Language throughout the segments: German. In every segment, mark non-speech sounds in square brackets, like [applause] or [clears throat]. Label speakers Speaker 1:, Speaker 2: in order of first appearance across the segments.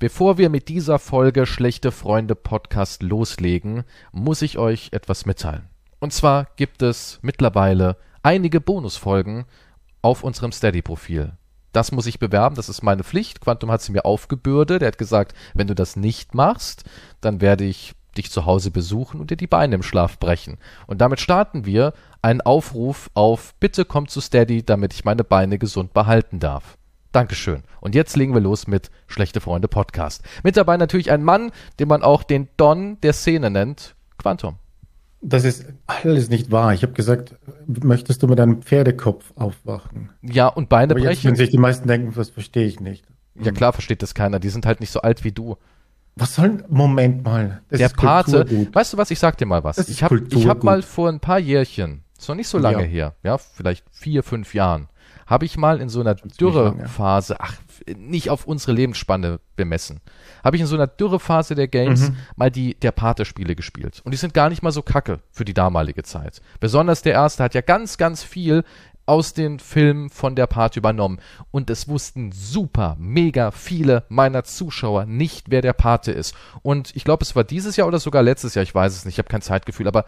Speaker 1: Bevor wir mit dieser Folge Schlechte Freunde Podcast loslegen, muss ich euch etwas mitteilen. Und zwar gibt es mittlerweile einige Bonusfolgen auf unserem Steady-Profil. Das muss ich bewerben, das ist meine Pflicht. Quantum hat sie mir aufgebürdet. Er hat gesagt, wenn du das nicht machst, dann werde ich dich zu Hause besuchen und dir die Beine im Schlaf brechen. Und damit starten wir einen Aufruf auf Bitte komm zu Steady, damit ich meine Beine gesund behalten darf. Dankeschön. Und jetzt legen wir los mit Schlechte Freunde Podcast. Mit dabei natürlich ein Mann, den man auch den Don der Szene nennt, Quantum.
Speaker 2: Das ist alles nicht wahr. Ich habe gesagt, möchtest du mit einem Pferdekopf aufwachen?
Speaker 1: Ja, und Beine
Speaker 2: Aber jetzt,
Speaker 1: brechen.
Speaker 2: wenn sich die meisten denken, das verstehe ich nicht.
Speaker 1: Ja klar versteht das keiner. Die sind halt nicht so alt wie du.
Speaker 2: Was soll, Moment mal. Das
Speaker 1: der Pate,
Speaker 2: Kulturgut.
Speaker 1: weißt du was, ich sag dir mal was.
Speaker 2: Das
Speaker 1: Ich habe hab mal vor ein paar Jährchen, ist noch nicht so lange
Speaker 2: Ja.
Speaker 1: her, ja, vielleicht vier, fünf Jahren, habe ich mal in so einer. Dürrephase, ach, nicht auf unsere Lebensspanne bemessen, habe ich in so einer Dürrephase der Games
Speaker 2: Mhm.
Speaker 1: mal die der Pate-Spiele gespielt. Und die sind gar nicht mal so kacke für die damalige Zeit. Besonders der erste hat ja ganz, ganz viel aus den Filmen von der Pate übernommen. Und es wussten super, mega viele meiner Zuschauer nicht, wer der Pate ist. Und ich glaube, es war dieses Jahr oder sogar letztes Jahr, ich weiß es nicht, ich habe kein Zeitgefühl, aber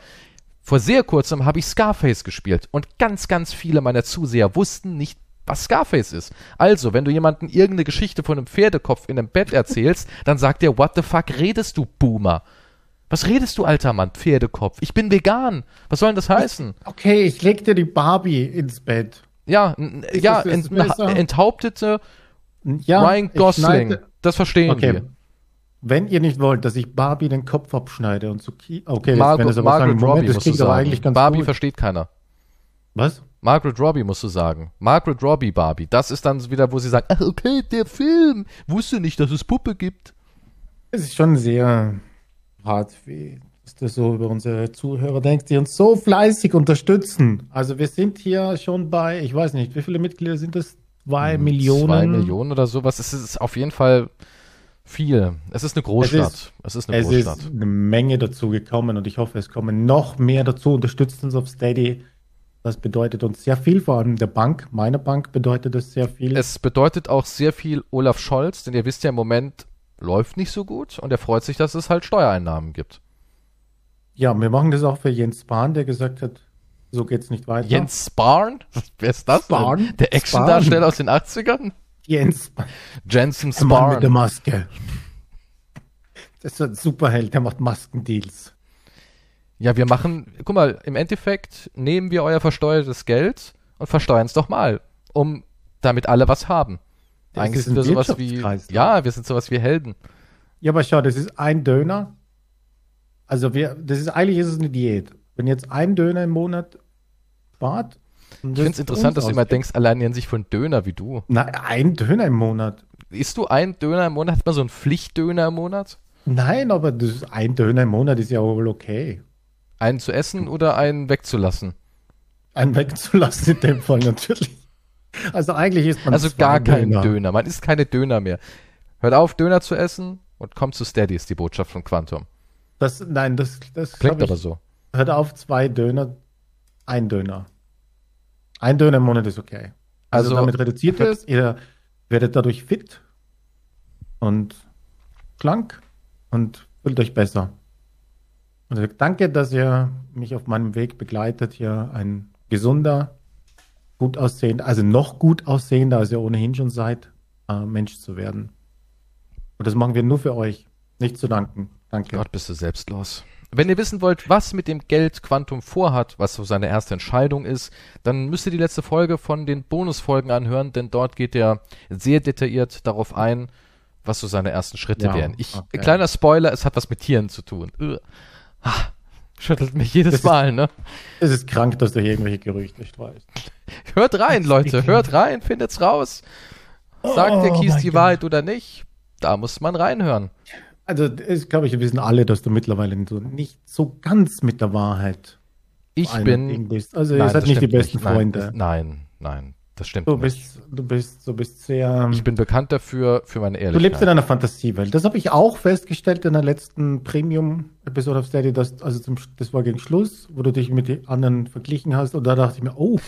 Speaker 1: vor sehr kurzem habe ich Scarface gespielt und ganz, ganz viele meiner Zuseher wussten nicht, was Scarface ist. Also, wenn du jemanden irgendeine Geschichte von einem Pferdekopf in einem Bett erzählst, [laughs] dann sagt er, what the fuck redest du, Boomer? Was redest du, alter Mann, Pferdekopf? Ich bin vegan. Was soll denn das heißen?
Speaker 2: Okay, ich leg dir die Barbie ins Bett.
Speaker 1: Ja, ja, ent, enthauptete
Speaker 2: Ja,
Speaker 1: Ryan Gosling. Das verstehen
Speaker 2: Okay.
Speaker 1: wir.
Speaker 2: Wenn ihr nicht wollt, dass ich Barbie den Kopf abschneide und zu Ki Okay, jetzt, wenn das aber
Speaker 1: Margaret
Speaker 2: sagen, Moment,
Speaker 1: Robbie
Speaker 2: das
Speaker 1: musst du sagen.
Speaker 2: eigentlich ganz
Speaker 1: Barbie
Speaker 2: gut.
Speaker 1: versteht keiner.
Speaker 2: Was?
Speaker 1: Margaret Robbie musst du sagen. Margaret Robbie Barbie. Das ist dann wieder, wo sie sagt, ach okay, der Film. Wusste nicht, dass es Puppe gibt.
Speaker 2: Es ist schon sehr hart, wie dass du so über unsere Zuhörer denkst, die uns so fleißig unterstützen. Also wir sind hier schon bei, ich weiß nicht, wie viele Mitglieder sind das? Zwei Millionen.
Speaker 1: Hm, Zwei Millionen oder sowas. Es ist auf jeden Fall viel. Es ist eine Großstadt. Es ist, eine
Speaker 2: Es
Speaker 1: Großstadt.
Speaker 2: ist eine Menge dazu gekommen und ich hoffe, es kommen noch mehr dazu. Unterstützt uns auf Steady. Das bedeutet uns sehr viel, vor allem der Bank, meiner Bank bedeutet es sehr viel.
Speaker 1: Es bedeutet auch sehr viel Olaf Scholz, denn ihr wisst ja im Moment läuft nicht so gut und er freut sich, dass es halt Steuereinnahmen gibt.
Speaker 2: ja, wir machen das auch für Jens Spahn, der gesagt hat, so geht's nicht weiter.
Speaker 1: Jens Spahn? Wer ist das? denn?
Speaker 2: Spahn?
Speaker 1: Der Actiondarsteller aus den 80ern?
Speaker 2: Jens.
Speaker 1: Jensen
Speaker 2: Der Mann mit der. Maske. Das ist ein Superheld, der macht Maskendeals.
Speaker 1: Ja, wir machen, guck mal, im Endeffekt nehmen wir euer versteuertes Geld und versteuern es doch mal, um damit alle was haben.
Speaker 2: Das
Speaker 1: Eigentlich sind wir sowas wie, ja, wir sind sowas wie Helden.
Speaker 2: Ja, aber schau, das ist ein Döner. Also wir, das ist eigentlich ist es eine Diät. Wenn jetzt ein Döner im Monat spart. Und
Speaker 1: Ich
Speaker 2: das
Speaker 1: finde es interessant, dass du immer denkst, allein nennen sich von Döner wie du.
Speaker 2: Na, ein Döner im Monat.
Speaker 1: Isst du einen Döner im Monat? Hat man so einen Pflichtdöner im Monat?
Speaker 2: Nein, aber das ein Döner im Monat ist ja wohl okay.
Speaker 1: Einen zu essen oder einen wegzulassen?
Speaker 2: Einen wegzulassen in dem Fall natürlich. Also eigentlich ist man
Speaker 1: Also gar kein Döner. Man isst keine Döner mehr. Hört auf, Döner zu essen und kommt zu Steady, ist die Botschaft von Quantum.
Speaker 2: Das, nein, das, das
Speaker 1: Klingt aber so.
Speaker 2: Hört auf, zwei Döner, ein Döner. Ein Döner im Monat ist okay. Also,
Speaker 1: Also-
Speaker 2: damit reduziert es, ihr werdet dadurch fit und schlank und fühlt euch besser. Und danke, dass ihr mich auf meinem Weg begleitet, hier ein gesunder, gut aussehender, also noch gut aussehender, als ihr ohnehin schon seid, äh, Mensch zu werden. Und das machen wir nur für euch. Nicht zu danken. Danke.
Speaker 1: Gott, bist du selbstlos. Wenn ihr wissen wollt, was mit dem Geld Quantum vorhat, was so seine erste Entscheidung ist, dann müsst ihr die letzte Folge von den Bonusfolgen anhören, denn dort geht er sehr detailliert darauf ein, was so seine ersten Schritte
Speaker 2: Ja,
Speaker 1: wären. Ich,
Speaker 2: okay.
Speaker 1: kleiner Spoiler, es hat was mit Tieren zu tun. Schüttelt mich jedes
Speaker 2: Das ist-
Speaker 1: Mal, ne?
Speaker 2: Es ist krank, dass du hier irgendwelche Gerüchte streust.
Speaker 1: Hört rein, Leute, [laughs] hört rein, findet's raus. Sagt der
Speaker 2: Oh
Speaker 1: Kies
Speaker 2: mein
Speaker 1: die. Wahrheit oder nicht? Da muss man reinhören.
Speaker 2: Also, das glaube ich, wir wissen alle, dass du mittlerweile nicht so ganz mit der Wahrheit
Speaker 1: Ich bin.
Speaker 2: Bist. Also, ihr
Speaker 1: Nein,
Speaker 2: seid
Speaker 1: das
Speaker 2: nicht die besten
Speaker 1: nicht. Nein,
Speaker 2: Freunde.
Speaker 1: das- Nein, nein, das stimmt
Speaker 2: du
Speaker 1: nicht.
Speaker 2: bist, du bist, du bist sehr.
Speaker 1: Ich bin bekannt dafür, für meine
Speaker 2: Du
Speaker 1: Ehrlichkeit.
Speaker 2: lebst in einer Fantasiewelt. Das habe ich auch festgestellt in der letzten Premium-Episode of Steady, dass, also zum, das war gegen Schluss, wo du dich mit den anderen verglichen hast. Und da dachte ich mir, oh,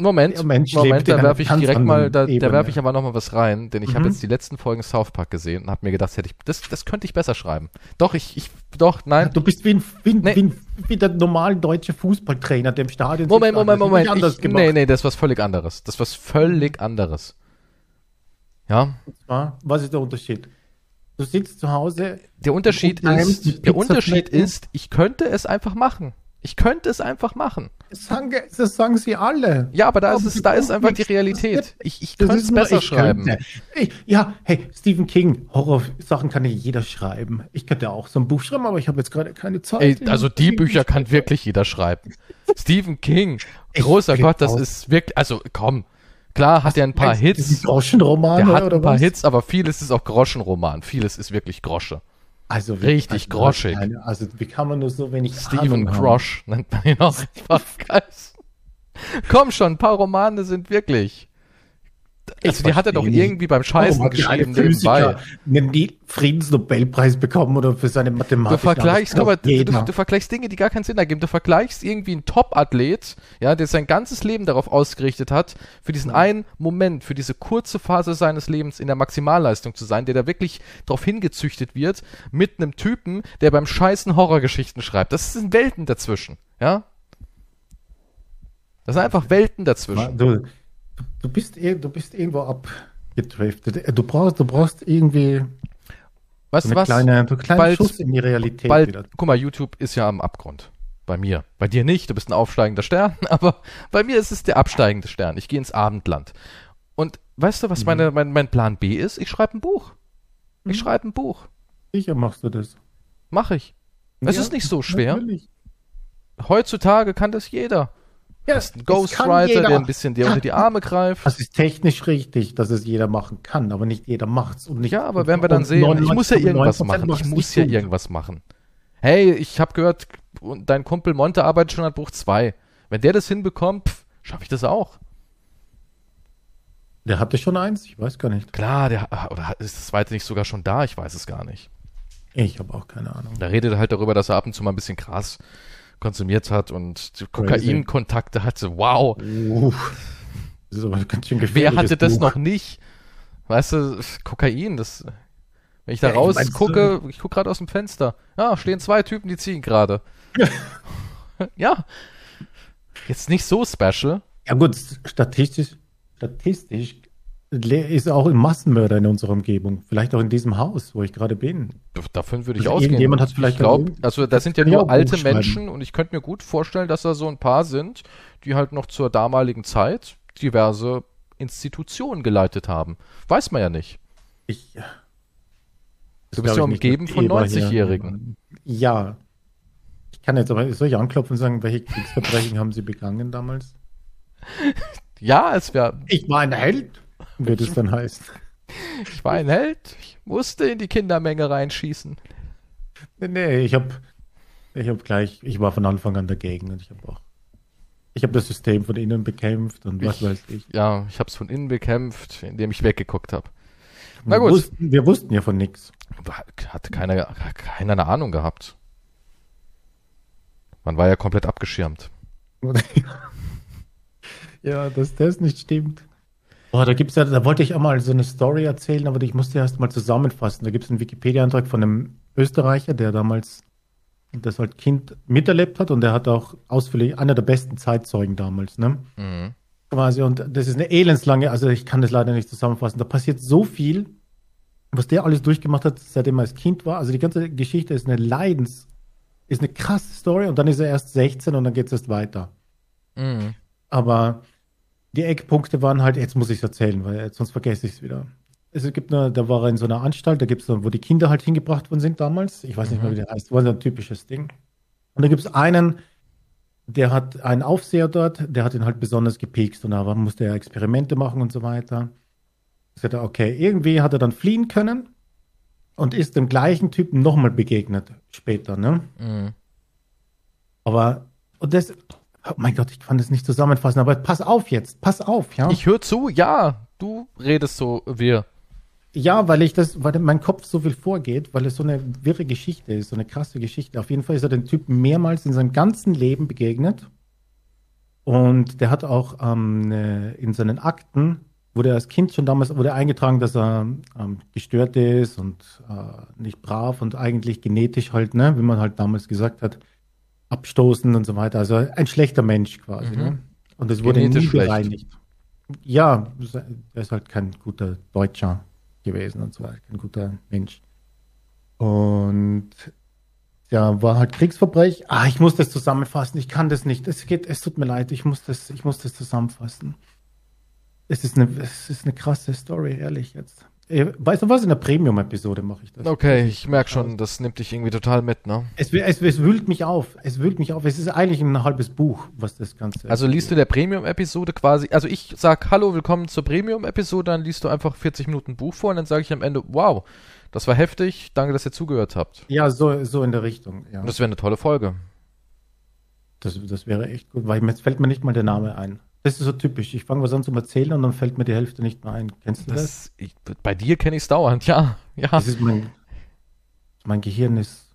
Speaker 1: Moment, Moment,
Speaker 2: in
Speaker 1: da werfe ich direkt mal, da, da werfe ich aber noch mal was rein, denn ich habe
Speaker 2: Mhm.
Speaker 1: jetzt die letzten Folgen South Park gesehen und habe mir gedacht, hätte ich, das, das könnte ich besser schreiben. Doch, ich, ich, doch, nein.
Speaker 2: Du bist wie, ein, wie, ein-
Speaker 1: Nee.
Speaker 2: wie, ein, wie der normale deutsche Fußballtrainer, der im Stadion
Speaker 1: Moment,
Speaker 2: sitzt.
Speaker 1: Moment, Moment.
Speaker 2: anders
Speaker 1: Ich, nee, nee, das ist was völlig anderes. Das ist was völlig anderes. Ja,
Speaker 2: Ja, Was ist der Unterschied? Du sitzt zu Hause,
Speaker 1: der Unterschied ist, der Unterschied ist, ich könnte es einfach machen. Ich könnte es einfach machen.
Speaker 2: Das sagen, das sagen sie alle.
Speaker 1: Ja, aber da ist es, da ist einfach die. Realität. Ich, ich könnte es besser
Speaker 2: ich
Speaker 1: schreiben.
Speaker 2: Ich, ja, hey, Stephen King, Horrorsachen kann ja jeder schreiben. Ich könnte auch so ein Buch schreiben, aber ich habe jetzt gerade keine Zeit.
Speaker 1: Ey, also die Bücher kann wirklich jeder schreiben. Stephen King, großer
Speaker 2: Ich
Speaker 1: Gott, das
Speaker 2: auch.
Speaker 1: ist wirklich, also komm, klar hat er ein paar Hits,
Speaker 2: Groschenromane
Speaker 1: der hat ein paar
Speaker 2: was?
Speaker 1: Hits, aber vieles ist auch Groschenroman, vieles ist wirklich Grosche.
Speaker 2: Also
Speaker 1: Richtig
Speaker 2: also,
Speaker 1: groschig.
Speaker 2: Also wie kann man nur so wenig haben?
Speaker 1: Grosch nennt man ihn auch. [laughs] Komm schon, ein paar Romane sind wirklich. Also die hat er doch irgendwie beim
Speaker 2: Warum
Speaker 1: Scheißen
Speaker 2: eine
Speaker 1: geschrieben nebenbei.
Speaker 2: Nie Friedensnobelpreis bekommen oder für seine
Speaker 1: Du
Speaker 2: Mathematik?
Speaker 1: vergleichst, aber du, du, du vergleichst Dinge, die gar keinen Sinn ergeben. Du vergleichst irgendwie einen Top-Athlet, ja, der sein ganzes Leben darauf ausgerichtet hat, für diesen einen Moment, für diese kurze Phase seines Lebens in der Maximalleistung zu sein, der da wirklich drauf hingezüchtet wird, mit einem Typen, der beim Scheißen Horrorgeschichten schreibt. Das sind Welten dazwischen, ja. Das sind einfach Welten dazwischen.
Speaker 2: Du, du, bist, du bist irgendwo abgedriftet. Du brauchst, du brauchst irgendwie
Speaker 1: Weißt
Speaker 2: so
Speaker 1: du
Speaker 2: eine
Speaker 1: was?
Speaker 2: kleine, so einen kleinen
Speaker 1: Bald-
Speaker 2: Schuss in die Realität
Speaker 1: Bald,
Speaker 2: wieder.
Speaker 1: guck mal, YouTube ist ja am Abgrund. Bei mir. Bei dir nicht, du bist ein aufsteigender Stern, [laughs] aber bei mir ist es der absteigende Stern. Ich gehe ins Abendland. Und weißt du, was meine, mein, mein Plan B ist? Ich schreibe ein Buch. Ich schreibe ein Buch.
Speaker 2: Sicher machst du das.
Speaker 1: Mache ich. Es
Speaker 2: Ja,
Speaker 1: ist nicht so schwer.
Speaker 2: natürlich.
Speaker 1: Heutzutage kann das jeder.
Speaker 2: Ja,
Speaker 1: Das ist ein
Speaker 2: das kann
Speaker 1: Ghostwriter,
Speaker 2: jeder.
Speaker 1: der ein bisschen dir unter die Arme greift.
Speaker 2: Das ist technisch richtig, dass es jeder machen kann, aber nicht jeder macht's. Und nicht,
Speaker 1: Ja, aber werden wir dann sehen. Ich muss ja
Speaker 2: 99,9%
Speaker 1: irgendwas machen. Ich muss ja
Speaker 2: gut.
Speaker 1: irgendwas machen. Hey, ich habe gehört, dein Kumpel Monte arbeitet schon an Buch 2. Wenn der das hinbekommt, schaffe ich das auch.
Speaker 2: Der hatte schon eins, ich weiß gar nicht.
Speaker 1: Klar, der oder ist das zweite nicht sogar schon da? Ich weiß es gar nicht.
Speaker 2: Ich habe auch keine Ahnung.
Speaker 1: Da redet er halt darüber, dass er ab und zu mal ein bisschen Gras konsumiert hat und Kokainkontakte hatte. Wow.
Speaker 2: Das ist aber ganz schön
Speaker 1: wer hatte das
Speaker 2: Buch.
Speaker 1: noch nicht? Weißt du, Kokain, das wenn ich da
Speaker 2: Ja, ich
Speaker 1: raus
Speaker 2: mein's,
Speaker 1: gucke, ich gucke gerade aus dem Fenster. Ja, stehen zwei Typen, die ziehen gerade. [laughs] ja. Jetzt nicht so special.
Speaker 2: Ja gut, statistisch, statistisch ist auch ein Massenmörder in unserer Umgebung. Vielleicht auch in diesem Haus, wo ich gerade bin.
Speaker 1: Davon würde ich
Speaker 2: Also
Speaker 1: ausgehen.
Speaker 2: irgendjemand hat's vielleicht
Speaker 1: ich
Speaker 2: erwähnt.
Speaker 1: also da sind ja nur alte. Menschen und ich könnte mir gut vorstellen, dass da so ein paar sind, die halt noch zur damaligen Zeit diverse Institutionen geleitet haben. Weiß man ja nicht.
Speaker 2: Ich, das
Speaker 1: Du bist
Speaker 2: glaub
Speaker 1: ja umgeben von
Speaker 2: Eber hier-
Speaker 1: 90-Jährigen.
Speaker 2: Ja. Ich kann jetzt aber, soll ich anklopfen und sagen, welche Kriegsverbrechen haben sie begangen damals? [laughs]
Speaker 1: Ja, es wäre,
Speaker 2: Ich war ein Held, würde es dann heißen.
Speaker 1: ich war ein Held, ich musste in die Kindermenge reinschießen.
Speaker 2: Nee, nee, ich habe ich hab gleich, ich war von Anfang an dagegen und ich habe auch, ich habe das System von innen bekämpft und was
Speaker 1: Ich-
Speaker 2: weiß ich.
Speaker 1: Ja, ich habe es von innen bekämpft, indem ich weggeguckt habe. Na
Speaker 2: wir,
Speaker 1: gut.
Speaker 2: Wussten, wir wussten ja von nichts.
Speaker 1: Hat keiner, keiner eine Ahnung gehabt. Man war ja komplett abgeschirmt. [laughs]
Speaker 2: ja, dass das nicht stimmt. Boah, da gibt's ja, da wollte ich auch mal so eine Story erzählen, aber ich musste erst mal zusammenfassen. Da gibt es einen Wikipedia-Eintrag von einem Österreicher, der damals das als Kind miterlebt hat und der hat auch ausführlich einer der besten Zeitzeugen damals, ne?
Speaker 1: Mhm.
Speaker 2: Quasi, und das ist eine elendslange, also ich kann das leider nicht zusammenfassen. Da passiert so viel, was der alles durchgemacht hat, seitdem er als Kind war. Also die ganze Geschichte ist eine Leidens, ist eine krasse Story und dann ist er erst 16 und dann geht es erst weiter.
Speaker 1: Mhm.
Speaker 2: Aber die Eckpunkte waren halt, jetzt muss ich es erzählen, weil sonst vergesse ich es wieder. Es gibt eine, da war er in so einer Anstalt, da gibt es, wo die Kinder halt hingebracht worden sind damals. Ich weiß nicht mehr, wie der heißt. War so ein typisches Ding. Und da gibt es einen, der hat einen Aufseher dort, der hat ihn halt besonders gepikst und da musste er Experimente machen und so weiter. Ich sagte, okay, irgendwie hat er dann fliehen können und ist dem gleichen Typen nochmal begegnet später, ne?
Speaker 1: Mhm.
Speaker 2: Aber, und das, oh mein Gott, ich kann das nicht zusammenfassen, aber pass auf jetzt, pass auf, ja.
Speaker 1: Ich höre zu, ja, du redest so wir.
Speaker 2: ja, weil ich das, weil mein Kopf so viel vorgeht, weil es so eine wirre Geschichte ist, so eine krasse Geschichte. Auf jeden Fall ist er den Typen mehrmals in seinem ganzen Leben begegnet. Und der hat auch ähm, in seinen Akten, wurde er als Kind schon damals wurde eingetragen, dass er ähm, gestört ist und äh, nicht brav und eigentlich genetisch halt, ne, wie man halt damals gesagt hat, abstoßend und so weiter. Also ein schlechter Mensch quasi. Mhm. Ne? Und es wurde nie bereinigt. Ja, er ist halt kein guter Deutscher gewesen und so weiter, kein guter Mensch. Und ja, war halt Kriegsverbrechen. Ah, ich muss das zusammenfassen. Ich kann das nicht. Es geht, es tut mir leid. Ich muss das, ich muss das zusammenfassen. Es ist eine, es ist eine krasse Story, ehrlich jetzt. Äh, weißt du was? In der Premium-Episode mache ich das.
Speaker 1: Okay, ich merke schon, das nimmt dich irgendwie total mit, ne?
Speaker 2: Es, es, es, wühlt mich auf. Es wühlt mich auf. Es ist eigentlich ein halbes Buch, was das Ganze
Speaker 1: Also liest du in der Premium-Episode quasi, also ich sag Hallo, willkommen zur Premium-Episode, dann liest du einfach 40 Minuten Buch vor und dann sage ich am Ende, wow, das war heftig. Danke, dass ihr zugehört habt.
Speaker 2: Ja, so, so in der Richtung. Ja.
Speaker 1: Das wäre eine tolle Folge.
Speaker 2: Das, das wäre echt gut, weil jetzt fällt mir nicht mal der Name ein. Das ist so typisch. Ich fange was an zu erzählen und dann fällt mir die Hälfte nicht mehr ein. Kennst du das? das?
Speaker 1: Ich, bei dir kenne ich es dauernd, ja. ja.
Speaker 2: Das ist mein, mein Gehirn ist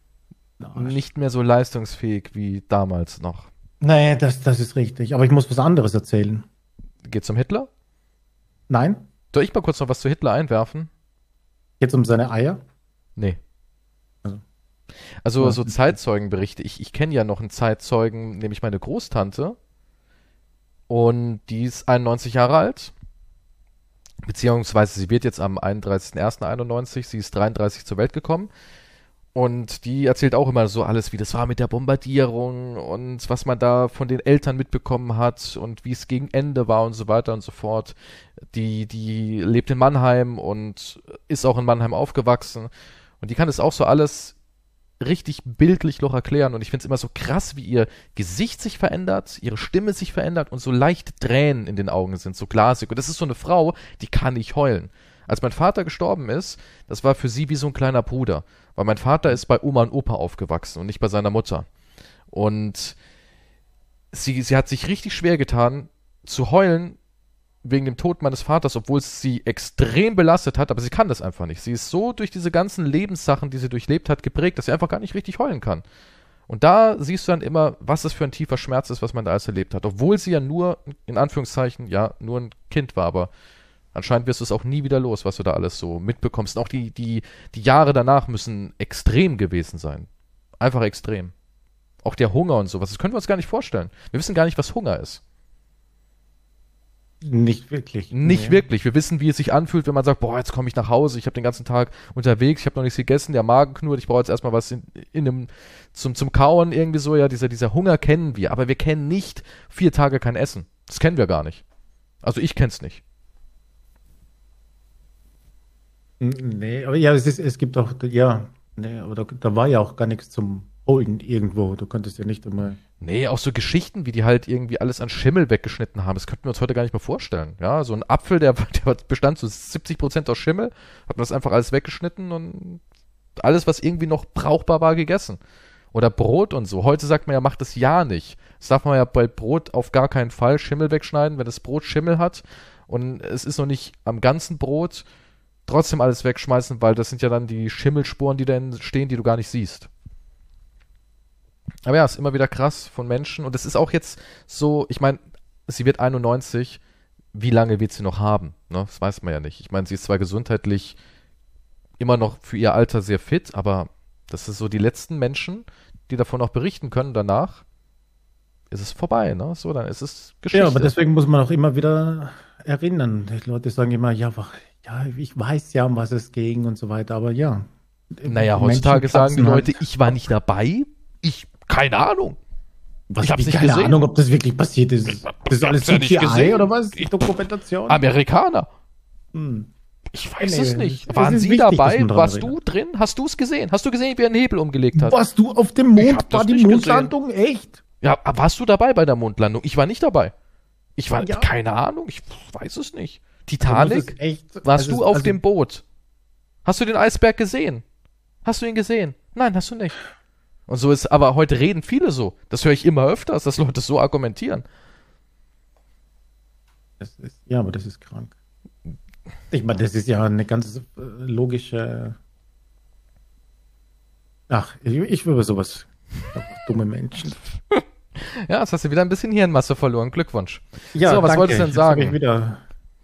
Speaker 1: nicht mehr so leistungsfähig wie damals noch.
Speaker 2: Nee, das, das ist richtig. Aber ich muss was anderes erzählen.
Speaker 1: Geht zum Hitler?
Speaker 2: Nein.
Speaker 1: Soll ich mal kurz noch was zu Hitler einwerfen?
Speaker 2: Geht um seine Eier?
Speaker 1: Nee. Also, also so Zeitzeugenberichte. Ich, ich kenne ja noch einen Zeitzeugen, nämlich meine Großtante. Und die ist 91 Jahre alt. Beziehungsweise sie wird jetzt am 31.01.91, sie ist 33 zur Welt gekommen. Und die erzählt auch immer so alles, wie das war mit der Bombardierung und was man da von den Eltern mitbekommen hat und wie es gegen Ende war und so weiter und so fort. Die, die lebt in Mannheim und ist auch in Mannheim aufgewachsen. Und die kann das auch so alles richtig bildlich noch erklären. Und ich finde es immer so krass, wie ihr Gesicht sich verändert, ihre Stimme sich verändert und so leicht Tränen in den Augen sind, so glasig. Und das ist so eine Frau, die kann nicht heulen. Als mein Vater gestorben ist, das war für sie wie so ein kleiner Bruder. Weil mein Vater ist bei Oma und Opa aufgewachsen und nicht bei seiner Mutter. Und sie, sie hat sich richtig schwer getan, zu heulen wegen dem Tod meines Vaters, obwohl es sie extrem belastet hat, aber sie kann das einfach nicht. Sie ist so durch diese ganzen Lebenssachen, die sie durchlebt hat, geprägt, dass sie einfach gar nicht richtig heulen kann. Und da siehst du dann immer, was das für ein tiefer Schmerz ist, was man da alles erlebt hat. Obwohl sie ja nur, in Anführungszeichen, ja, nur ein Kind war, aber Anscheinend wirst du es auch nie wieder los, was du da alles so mitbekommst. Und auch die, die, die Jahre danach müssen extrem gewesen sein. Einfach extrem. Auch der Hunger und sowas. Das können wir uns gar nicht vorstellen. Wir wissen gar nicht, was Hunger ist.
Speaker 2: Nicht wirklich.
Speaker 1: Nicht nee. wirklich. Wir wissen, wie es sich anfühlt, wenn man sagt, boah, jetzt komme ich nach Hause, ich habe den ganzen Tag unterwegs, ich habe noch nichts gegessen, der Magen knurrt, ich brauche jetzt erstmal was in, in einem, zum, zum Kauen irgendwie so, ja, dieser, dieser Hunger kennen wir, aber wir kennen nicht vier Tage kein Essen. Das kennen wir gar nicht. Also ich kenn's nicht.
Speaker 2: Nee, aber ja, es, ist, es gibt auch, ja, nee, aber da, da war ja auch gar nichts zum Holen irgendwo. Du konntest ja nicht einmal.
Speaker 1: Nee, auch so Geschichten, wie die halt irgendwie alles an Schimmel weggeschnitten haben. Das könnten wir uns heute gar nicht mehr vorstellen. Ja, so ein Apfel, der, [laughs] der bestand zu so 70 Prozent aus Schimmel, hat man das einfach alles weggeschnitten und alles, was irgendwie noch brauchbar war, gegessen. Oder Brot und so. Heute sagt man ja, macht das ja nicht. Das darf man ja bei Brot auf gar keinen Fall Schimmel wegschneiden, wenn das Brot Schimmel hat und es ist noch nicht am ganzen Brot, trotzdem alles wegschmeißen, weil das sind ja dann die Schimmelspuren, die da stehen, die du gar nicht siehst. Aber ja, ist immer wieder krass von Menschen. Und es ist auch jetzt so, ich meine, sie wird 91. Wie lange wird sie noch haben? Ne? Das weiß man ja nicht. Ich meine, sie ist zwar gesundheitlich immer noch für ihr Alter sehr fit, aber das ist so die letzten Menschen, die davon auch berichten können. Danach ist es vorbei. Ne? So, dann ist es
Speaker 2: Geschichte. Ja, aber deswegen muss man auch immer wieder erinnern. Die Leute sagen immer, ja, ja, ich weiß ja, um was es ging und so weiter, aber ja.
Speaker 1: Naja, heutzutage sagen die Leute, halt. ich war nicht dabei, ich, keine Ahnung.
Speaker 2: Was, ich nicht keine gesehen. Ahnung, ob das wirklich passiert ist. Das ist alles CGI oder was?
Speaker 1: Die Dokumentation? Amerikaner. Hm. Ich weiß nee, es nicht. Waren Sie wichtig, dabei? Warst du drin? Hast du es gesehen? Hast du gesehen, wie er einen Hebel umgelegt hat?
Speaker 2: Warst du auf dem Mond? War die Mondlandung gesehen. echt?
Speaker 1: Ja, warst du dabei bei der Mondlandung? Ich war nicht dabei. Ich war, ja. keine Ahnung, ich weiß es nicht. Titanic? Echt, warst also, du auf also, dem Boot? Hast du den Eisberg gesehen? Hast du ihn gesehen? Nein, hast du nicht. Und so ist, aber heute reden viele so. Das höre ich immer öfters, dass Leute so argumentieren.
Speaker 2: Ist, ja, aber das ist krank. Ich meine, das ist ja eine ganz äh, logische. Ach, ich, ich würde sowas. Dumme Menschen. [laughs]
Speaker 1: Ja, jetzt hast du wieder ein bisschen Hirnmasse verloren. Glückwunsch.
Speaker 2: Ja,
Speaker 1: so, was
Speaker 2: danke.
Speaker 1: wolltest du denn
Speaker 2: Jetzt habe ich
Speaker 1: sagen?
Speaker 2: wieder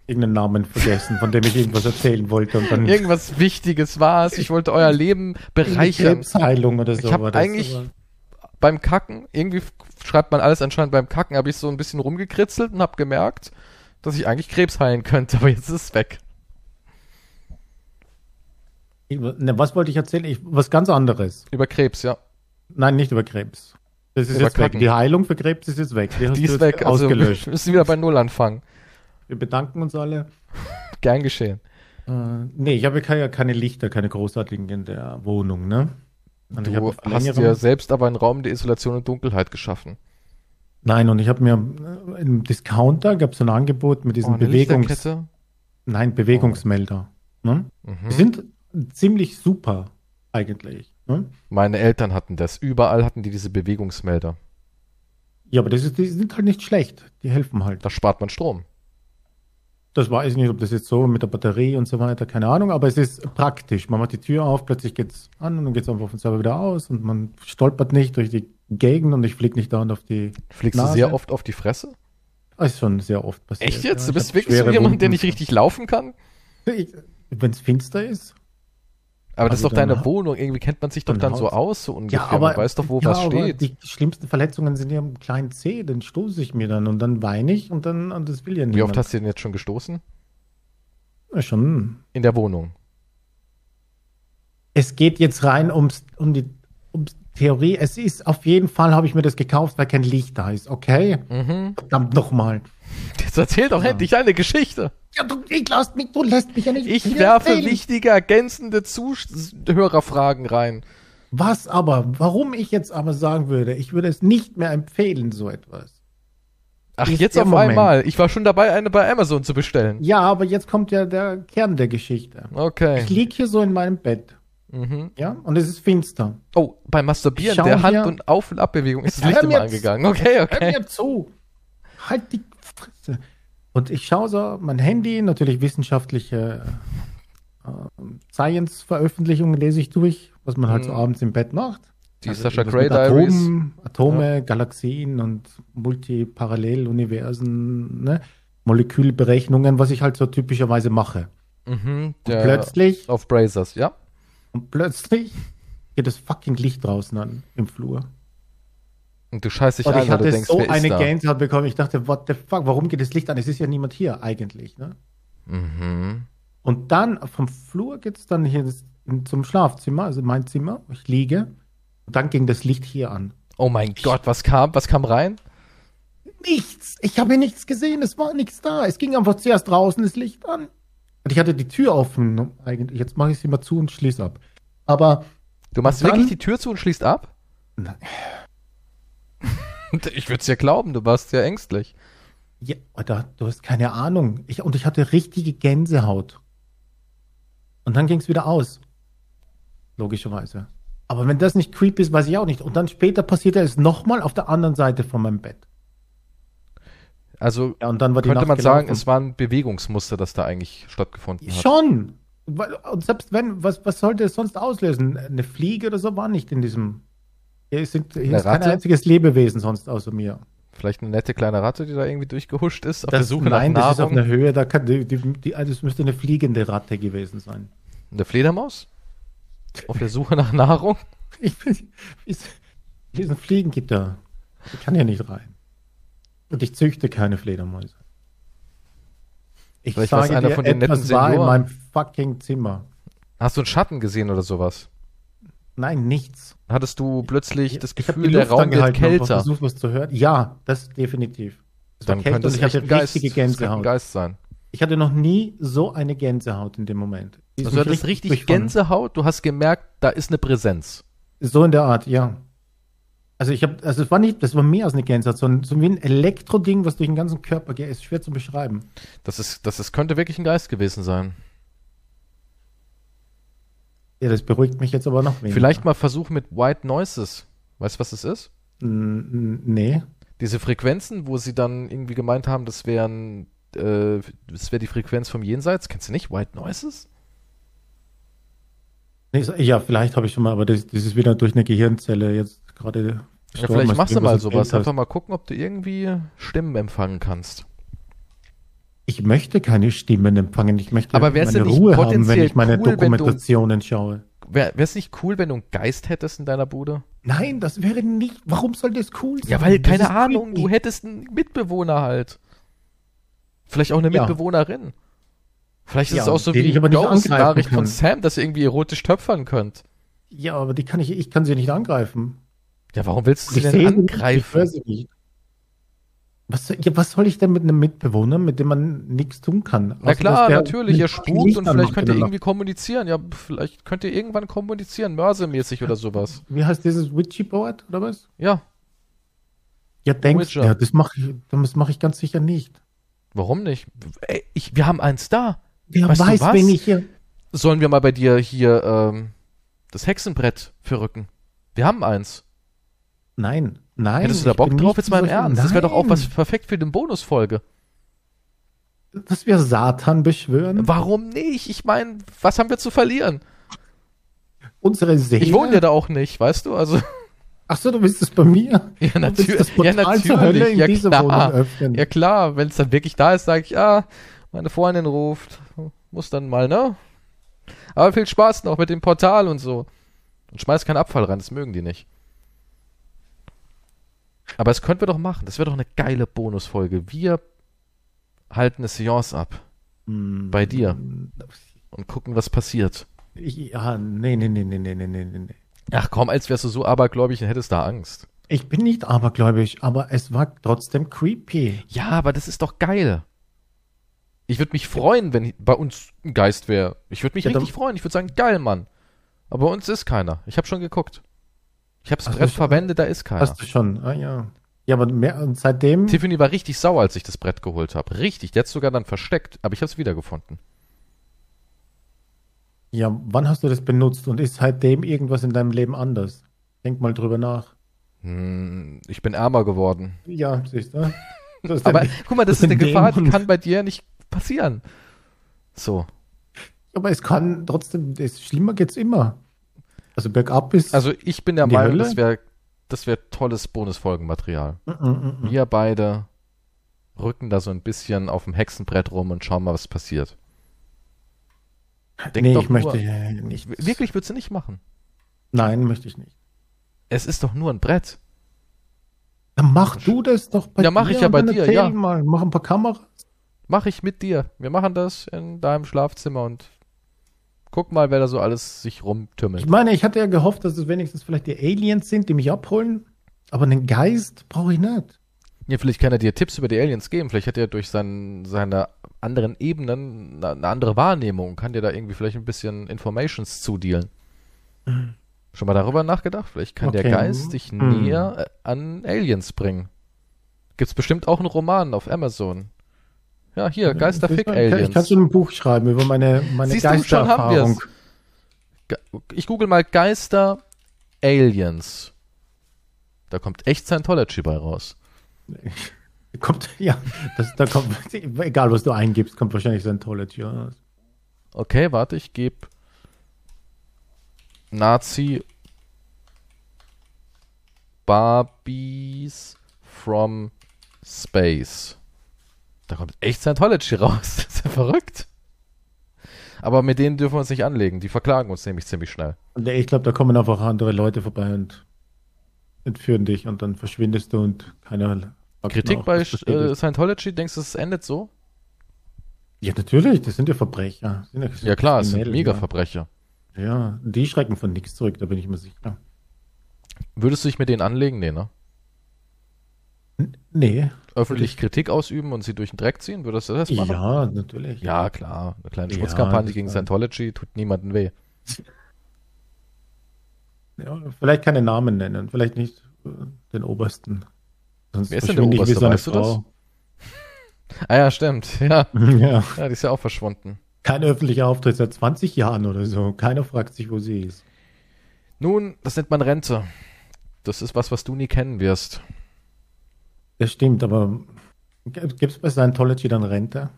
Speaker 2: irgendeinen Namen vergessen, von dem ich irgendwas erzählen wollte und dann
Speaker 1: Irgendwas Wichtiges war es. Ich wollte euer Leben bereichern.
Speaker 2: Krebsheilung oder so.
Speaker 1: Ich hab
Speaker 2: war das,
Speaker 1: eigentlich-
Speaker 2: aber-
Speaker 1: Beim Kacken, irgendwie schreibt man alles anscheinend beim Kacken, habe ich so ein bisschen rumgekritzelt und habe gemerkt, dass ich eigentlich Krebs heilen könnte, aber jetzt ist es weg.
Speaker 2: Ne, was wollte ich erzählen? Ich, was ganz anderes.
Speaker 1: Über Krebs, ja.
Speaker 2: Nein, nicht über Krebs. Das ist
Speaker 1: Über
Speaker 2: jetzt weg. Die Heilung für Krebs ist jetzt weg. Die,
Speaker 1: Die ist weg. Also
Speaker 2: Ausgelöscht. [laughs]
Speaker 1: wir müssen wieder bei Null anfangen.
Speaker 2: Wir bedanken uns alle.
Speaker 1: Gern geschehen.
Speaker 2: Äh, nee, ich habe keine, keine Lichter, keine großartigen in der Wohnung, ne? Und
Speaker 1: Du hast dir selbst aber einen Raum der Isolation und Dunkelheit geschaffen.
Speaker 2: Nein, und ich habe mir äh, im Discounter gab es so ein Angebot mit diesen
Speaker 1: Oh,
Speaker 2: Bewegungs. Nein, Bewegungsmelder. Ne?
Speaker 1: Mhm.
Speaker 2: Die sind ziemlich super eigentlich. Ne?
Speaker 1: Meine Eltern hatten das. Überall hatten die diese Bewegungsmelder.
Speaker 2: Ja, aber das ist, die sind halt nicht schlecht. Die helfen halt.
Speaker 1: Da spart man Strom.
Speaker 2: Das weiß ich nicht, ob das jetzt so mit der Batterie und so weiter, keine Ahnung, aber es ist praktisch. Man macht die Tür auf, plötzlich geht's an und dann geht's einfach von selber wieder aus und man stolpert nicht durch die Gegend und ich fliege nicht dauernd auf die.
Speaker 1: Fliegst
Speaker 2: Nase.
Speaker 1: du sehr oft auf die Fresse?
Speaker 2: Das ist schon sehr oft passiert.
Speaker 1: Echt jetzt?
Speaker 2: Ja,
Speaker 1: du bist wirklich so jemand, der nicht richtig laufen kann?
Speaker 2: Wenn es finster ist?
Speaker 1: Aber das ist
Speaker 2: Also
Speaker 1: doch deine
Speaker 2: dann-
Speaker 1: Wohnung. Irgendwie kennt man sich doch
Speaker 2: dann
Speaker 1: dann so
Speaker 2: Haus.
Speaker 1: aus, so ungefähr.
Speaker 2: Ja, aber
Speaker 1: man weiß doch, wo
Speaker 2: ja,
Speaker 1: was steht.
Speaker 2: Die schlimmsten Verletzungen sind ja am kleinen Zeh, den stoße ich mir dann und dann weine ich und dann und das will ja niemand.
Speaker 1: Wie oft hast du den jetzt schon gestoßen?
Speaker 2: Ja, schon.
Speaker 1: In der Wohnung.
Speaker 2: Es geht jetzt rein ums, um die Theorie. Es ist auf jeden Fall, habe ich mir das gekauft, weil kein Licht da ist, okay?
Speaker 1: Mhm.
Speaker 2: Verdammt nochmal.
Speaker 1: Jetzt erzähl doch
Speaker 2: Ja.
Speaker 1: endlich eine Geschichte.
Speaker 2: Ja, du, ich lass mich, du lässt mich ja nicht.
Speaker 1: Ich werfe
Speaker 2: erzählen.
Speaker 1: wichtige, ergänzende Zuhörerfragen rein.
Speaker 2: Was aber, warum ich jetzt aber sagen würde, ich würde es nicht mehr empfehlen, so etwas.
Speaker 1: Ach,
Speaker 2: Ist
Speaker 1: jetzt auf
Speaker 2: Moment.
Speaker 1: einmal. Ich war schon dabei, eine bei Amazon zu bestellen.
Speaker 2: Ja, aber jetzt kommt ja der Kern der Geschichte.
Speaker 1: Okay.
Speaker 2: Ich lieg hier so in meinem Bett,
Speaker 1: Mhm.
Speaker 2: ja, und es ist finster.
Speaker 1: Oh, beim Masturbieren,
Speaker 2: Schau
Speaker 1: der Hand- und Auf- und Abbewegung ist das
Speaker 2: Hör
Speaker 1: Licht immer angegangen. Okay,
Speaker 2: Hör
Speaker 1: okay.
Speaker 2: mir zu. Halt die Fresse. Und ich schaue so mein Handy, natürlich wissenschaftliche äh, Science-Veröffentlichungen lese ich durch, was man halt so
Speaker 1: Mhm.
Speaker 2: abends im Bett macht.
Speaker 1: Die
Speaker 2: Also
Speaker 1: Sascha Gray Diaries.
Speaker 2: Atomen, Atome, Galaxien und Multiparalleluniversen, ne? Molekülberechnungen, was ich halt so typischerweise mache.
Speaker 1: Mhm,
Speaker 2: plötzlich,
Speaker 1: auf Brazers, ja.
Speaker 2: Und plötzlich geht das fucking Licht draußen an im Flur.
Speaker 1: Und du scheißt dich
Speaker 2: Und
Speaker 1: an,
Speaker 2: ich
Speaker 1: du
Speaker 2: hatte
Speaker 1: denkst,
Speaker 2: so eine? Gänsehaut bekommen. Ich dachte, what the fuck, warum geht das Licht an? Es ist ja niemand hier eigentlich. Ne?
Speaker 1: Mhm.
Speaker 2: Und dann vom Flur geht es dann hier zum Schlafzimmer, also mein Zimmer. Ich liege. Und dann ging das Licht hier an.
Speaker 1: Oh mein Gott, was kam? Was kam rein?
Speaker 2: Nichts. Ich habe nichts gesehen. Es war nichts da. Es ging einfach zuerst draußen das Licht an. Und ich hatte die Tür offen. Eigentlich. Jetzt mache ich sie mal zu und schließe ab. Aber
Speaker 1: Du machst
Speaker 2: dann-
Speaker 1: wirklich die Tür zu und schließt ab?
Speaker 2: Nein. [laughs]
Speaker 1: Ich würde es ja glauben, du warst ja ängstlich.
Speaker 2: Ja, oder du hast keine Ahnung. Ich, und ich hatte richtige Gänsehaut. Und dann ging es wieder aus. Logischerweise. Aber wenn das nicht creepy ist, weiß ich auch nicht. Und dann später passierte es nochmal auf der anderen Seite von meinem Bett.
Speaker 1: Also
Speaker 2: Ja, und dann war die
Speaker 1: könnte
Speaker 2: Nacht
Speaker 1: man sagen, es war ein Bewegungsmuster, das da eigentlich stattgefunden hat.
Speaker 2: Schon. Und selbst wenn, was, was sollte es sonst auslösen? Eine Fliege oder so war nicht in diesem. Hier, sind, hier ist kein einziges Lebewesen sonst außer mir.
Speaker 1: Vielleicht eine nette kleine Ratte, die da irgendwie durchgehuscht ist, auf
Speaker 2: Das,
Speaker 1: der Suche
Speaker 2: nein,
Speaker 1: nach
Speaker 2: das ist auf
Speaker 1: Nahrung.
Speaker 2: einer Höhe, da kann die, die, die, also es müsste eine fliegende Ratte gewesen sein.
Speaker 1: Eine Fledermaus? Auf der Suche nach Nahrung?
Speaker 2: Ich bin, ist- diesen Fliegengitter. Ich kann hier nicht rein. Und ich züchte keine Fledermäuse. Ich
Speaker 1: Vielleicht war's einer von den netten
Speaker 2: etwas war in
Speaker 1: Senioren.
Speaker 2: meinem fucking Zimmer.
Speaker 1: Hast du einen Schatten gesehen oder sowas?
Speaker 2: Nein, nichts.
Speaker 1: Hattest du plötzlich das
Speaker 2: Ich hab
Speaker 1: Gefühl, der Raum wird
Speaker 2: angehalten und
Speaker 1: kälter?
Speaker 2: versucht, was zu hören. Ja, das definitiv. Es war
Speaker 1: Dann
Speaker 2: kälter
Speaker 1: könnte
Speaker 2: und
Speaker 1: es
Speaker 2: ich
Speaker 1: echt
Speaker 2: hatte
Speaker 1: ein Geist,
Speaker 2: richtige
Speaker 1: es könnte ein
Speaker 2: Gänsehaut.
Speaker 1: Geist sein.
Speaker 2: Ich hatte noch nie so eine Gänsehaut in dem Moment. Die ist
Speaker 1: Also du
Speaker 2: mich
Speaker 1: hattest richtig
Speaker 2: durchfahren.
Speaker 1: Gänsehaut, du hast gemerkt, da ist eine Präsenz.
Speaker 2: So in der Art, ja. Also ich habe, also es war nicht, das war mehr als eine Gänsehaut, sondern so wie ein Elektroding, was durch den ganzen Körper geht, ist schwer zu beschreiben.
Speaker 1: Das ist, das ist, könnte wirklich ein Geist gewesen sein.
Speaker 2: Ja, das beruhigt mich jetzt aber noch weniger.
Speaker 1: Vielleicht mal Versuch mit White Noises. Weißt du, was das ist?
Speaker 2: N- Nee.
Speaker 1: Diese Frequenzen, wo sie dann irgendwie gemeint haben, das wären, äh, das wäre die Frequenz vom Jenseits. Kennst du nicht White Noises?
Speaker 2: nee ja, vielleicht habe ich schon mal, aber das, das ist wieder durch eine Gehirnzelle jetzt gerade
Speaker 1: Ja, vielleicht machst du mal sowas. Einfach mal gucken, ob du irgendwie Stimmen empfangen kannst.
Speaker 2: Ich möchte keine Stimmen empfangen. Ich möchte
Speaker 1: Aber
Speaker 2: meine
Speaker 1: nicht
Speaker 2: Ruhe haben, wenn ich meine
Speaker 1: cool, wenn du-
Speaker 2: Dokumentationen schaue.
Speaker 1: Wäre es nicht cool, wenn du einen Geist hättest in deiner Bude?
Speaker 2: Nein, das wäre nicht. Warum soll das cool sein?
Speaker 1: Ja, weil,
Speaker 2: Das
Speaker 1: keine Ahnung, du hättest einen Mitbewohner halt. Vielleicht auch eine
Speaker 2: Ja.
Speaker 1: Mitbewohnerin. Vielleicht ist
Speaker 2: Ja,
Speaker 1: es auch so wie die
Speaker 2: angreifen
Speaker 1: von. Sam, dass ihr irgendwie erotisch töpfern könnt.
Speaker 2: Ja, aber die kann ich, ich kann sie nicht angreifen.
Speaker 1: Ja, warum willst du sie denn angreifen?
Speaker 2: Was, soll- ja, was soll ich denn mit einem Mitbewohner, mit dem man nichts tun kann?
Speaker 1: Na klar, natürlich, ihr spukt und vielleicht könnt ihr irgendwie kommunizieren. Ja, vielleicht könnt ihr irgendwann kommunizieren, mörsemäßig oder sowas.
Speaker 2: Wie heißt dieses Witchy Board oder was?
Speaker 1: Ja,
Speaker 2: Ja, denkst
Speaker 1: Witcher.
Speaker 2: ja, das mache ich, das mache ich ganz sicher nicht.
Speaker 1: warum nicht? Ey, ich, wir haben eins da.
Speaker 2: Wer
Speaker 1: Weißt du
Speaker 2: weiß,
Speaker 1: was?
Speaker 2: wenn ich hier.
Speaker 1: Sollen wir mal bei dir hier ähm, das Hexenbrett verrücken? Wir haben eins.
Speaker 2: Nein, nein.
Speaker 1: Hättest du da Bock drauf jetzt mal im Ernst? Das wäre doch auch
Speaker 2: Nein.
Speaker 1: was perfekt für den Bonusfolge.
Speaker 2: Dass wir Satan beschwören.
Speaker 1: Warum nicht? Ich meine, was haben wir zu verlieren?
Speaker 2: Unsere Seele.
Speaker 1: Ich wohne ja da auch nicht, weißt du? Also,
Speaker 2: Ach so, du bist es bei mir. [laughs]
Speaker 1: ja, natürlich.
Speaker 2: das
Speaker 1: Ja,
Speaker 2: Portal zur Hölle
Speaker 1: natürlich. Ja, klar.
Speaker 2: öffnen.
Speaker 1: Ja, klar. Wenn es dann wirklich da ist, sage ich, ja, meine Freundin ruft. Muss dann mal, ne? Aber viel Spaß noch mit dem Portal und so. Und schmeiß keinen Abfall rein, das mögen die nicht. Aber das könnten wir doch machen. Das wäre doch eine geile Bonusfolge. Wir halten eine Seance ab
Speaker 2: Hm.
Speaker 1: bei dir und gucken, was passiert.
Speaker 2: Ja, nee, nee, nee, nee, nee, nee, nee, nee.
Speaker 1: Ach komm, als wärst du so abergläubig und hättest da Angst.
Speaker 2: Ich bin nicht abergläubig, aber es war trotzdem creepy.
Speaker 1: Ja, aber das ist doch geil. Ich würde mich freuen, wenn bei uns ein Geist wäre. Ich würde mich
Speaker 2: Ja,
Speaker 1: richtig freuen. Ich würde sagen, geil, Mann. Aber bei uns ist keiner. Ich habe schon geguckt. Ich habe das Brett verwendet, da ist keiner.
Speaker 2: Hast du schon? Ah ja. Ja, aber mehr, seitdem.
Speaker 1: Tiffany war richtig sauer, als ich das Brett geholt habe. Richtig, die hat sogar dann versteckt, aber ich habe es wiedergefunden.
Speaker 2: Ja, wann hast du das benutzt und ist seitdem irgendwas in deinem Leben anders? Denk mal drüber nach.
Speaker 1: Hm, ich bin ärmer geworden.
Speaker 2: Ja, siehst du? [laughs]
Speaker 1: Aber
Speaker 2: der-
Speaker 1: guck mal, das
Speaker 2: das
Speaker 1: ist eine Gefahr, die kann bei dir nicht passieren. So.
Speaker 2: aber es kann trotzdem, es, schlimmer geht's immer. Also bergab ist.
Speaker 1: Also ich bin der Meinung,
Speaker 2: Hölle?
Speaker 1: das wäre das wär tolles Bonusfolgenmaterial.
Speaker 2: Mm, mm, mm.
Speaker 1: Wir beide rücken da so ein bisschen auf dem Hexenbrett rum und schauen mal, was passiert. Denk
Speaker 2: nee,
Speaker 1: doch
Speaker 2: ich
Speaker 1: nur-
Speaker 2: möchte äh, nicht.
Speaker 1: Wirklich würdest du nicht machen.
Speaker 2: Nein, möchte ich nicht.
Speaker 1: Es ist doch nur ein Brett.
Speaker 2: Dann mach du das doch bei
Speaker 1: Ja, mach
Speaker 2: dir
Speaker 1: ich ja bei dir, ja.
Speaker 2: Mal. Mach ein paar Kameras.
Speaker 1: Mach ich mit dir. Wir machen das in deinem Schlafzimmer und guck mal, wer da so alles sich rumtümmelt.
Speaker 2: Ich meine, ich hatte ja gehofft, dass es wenigstens vielleicht die Aliens sind, die mich abholen. Aber einen Geist brauche ich nicht.
Speaker 1: Ja, vielleicht kann er dir Tipps über die Aliens geben. Vielleicht hat er durch sein, seine anderen Ebenen eine, andere Wahrnehmung. Kann dir da irgendwie vielleicht ein bisschen Informations zudealen. Schon mal darüber nachgedacht? Vielleicht kann der
Speaker 2: Okay.
Speaker 1: Geist dich
Speaker 2: Hm.
Speaker 1: näher äh, an Aliens bringen. Gibt's bestimmt auch einen Roman auf Amazon. Ja, hier, Geisterfick
Speaker 2: Ich kann so ein Buch schreiben über meine, meine
Speaker 1: Siehst du, schon haben
Speaker 2: Geistererfahrung.
Speaker 1: wir's. Ich google mal Geister Aliens. Da kommt echt Scientology bei raus. [laughs]
Speaker 2: Kommt, ja, das, da kommt, egal was du eingibst, kommt wahrscheinlich Scientology raus.
Speaker 1: Okay, warte, ich gebe Nazi Barbies from Space. Da kommt echt Scientology raus. [laughs] Das ist ja verrückt. Aber mit denen dürfen wir uns nicht anlegen. Die verklagen uns nämlich ziemlich schnell.
Speaker 2: Ich glaube, da kommen einfach andere Leute vorbei und entführen dich und dann verschwindest du und keiner
Speaker 1: Kritik bei äh. Scientology, denkst du, es endet so?
Speaker 2: Ja, natürlich, das sind ja Verbrecher. Sind
Speaker 1: Ja klar, es sind Mega-Verbrecher.
Speaker 2: Ja. ja, die schrecken von nichts zurück, da bin ich mir sicher.
Speaker 1: Würdest du dich mit denen anlegen? Nee, ne?
Speaker 2: Nee.
Speaker 1: Öffentlich Kritik ausüben und sie durch den Dreck ziehen? Würdest du das machen?
Speaker 2: Ja, natürlich.
Speaker 1: Ja, klar. Eine kleine
Speaker 2: Ja,
Speaker 1: Schmutzkampagne
Speaker 2: das
Speaker 1: gegen Scientology tut niemandem weh. [laughs]
Speaker 2: Ja, vielleicht keine Namen nennen, vielleicht nicht äh, den obersten. Sonst
Speaker 1: Wer ist denn der
Speaker 2: ich wie
Speaker 1: Oberste,
Speaker 2: so
Speaker 1: weißt du das? [laughs] Ah ja, stimmt. [laughs] Ja.
Speaker 2: Ja.
Speaker 1: ja, die ist ja auch verschwunden.
Speaker 2: Kein öffentlicher Auftritt seit 20 Jahren oder so. Keiner fragt sich, wo sie ist.
Speaker 1: Nun, das nennt man Rente. Das ist was, was du nie kennen wirst.
Speaker 2: Das stimmt, aber gibt es bei Scientology dann Rente?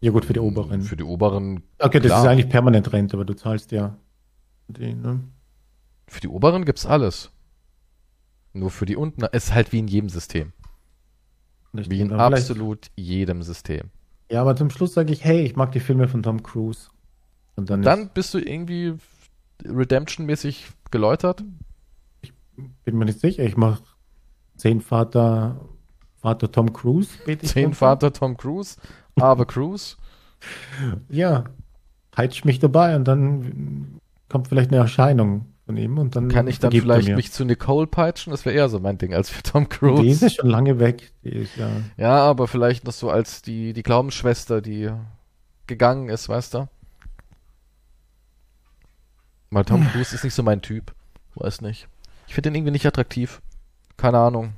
Speaker 2: Ja gut, für die Oberen.
Speaker 1: Für die Oberen,
Speaker 2: okay, das
Speaker 1: klar.
Speaker 2: ist eigentlich permanent Rente, aber du zahlst ja die, ne?
Speaker 1: für die Oberen gibt's alles. Nur für die unten. Es ist halt wie in jedem System.
Speaker 2: Das
Speaker 1: Wie in absolut jedem System.
Speaker 2: Ja, aber zum Schluss sage ich, hey, ich mag die Filme von Tom Cruise. Und dann,
Speaker 1: Dann bist du irgendwie Redemption-mäßig geläutert.
Speaker 2: ist, bin mir nicht sicher, ich mache zehn Vater, Vater Tom Cruise.
Speaker 1: Zehn
Speaker 2: runter.
Speaker 1: Vater Tom Cruise, Ave Cruise.
Speaker 2: Ja, peitscht mich dabei und dann kommt vielleicht eine Erscheinung von ihm und dann
Speaker 1: Kann ich dann vielleicht mich zu Nicole peitschen? Das wäre eher so mein Ding als für Tom
Speaker 2: Die ist
Speaker 1: Cruise.
Speaker 2: ja schon lange weg. Ist ja.
Speaker 1: Ja, aber vielleicht noch so als die, die Glaubensschwester, die gegangen ist, weißt du? Weil Tom Cruise ist nicht so mein Typ. Weiß nicht. Ich finde den irgendwie nicht attraktiv. Keine Ahnung.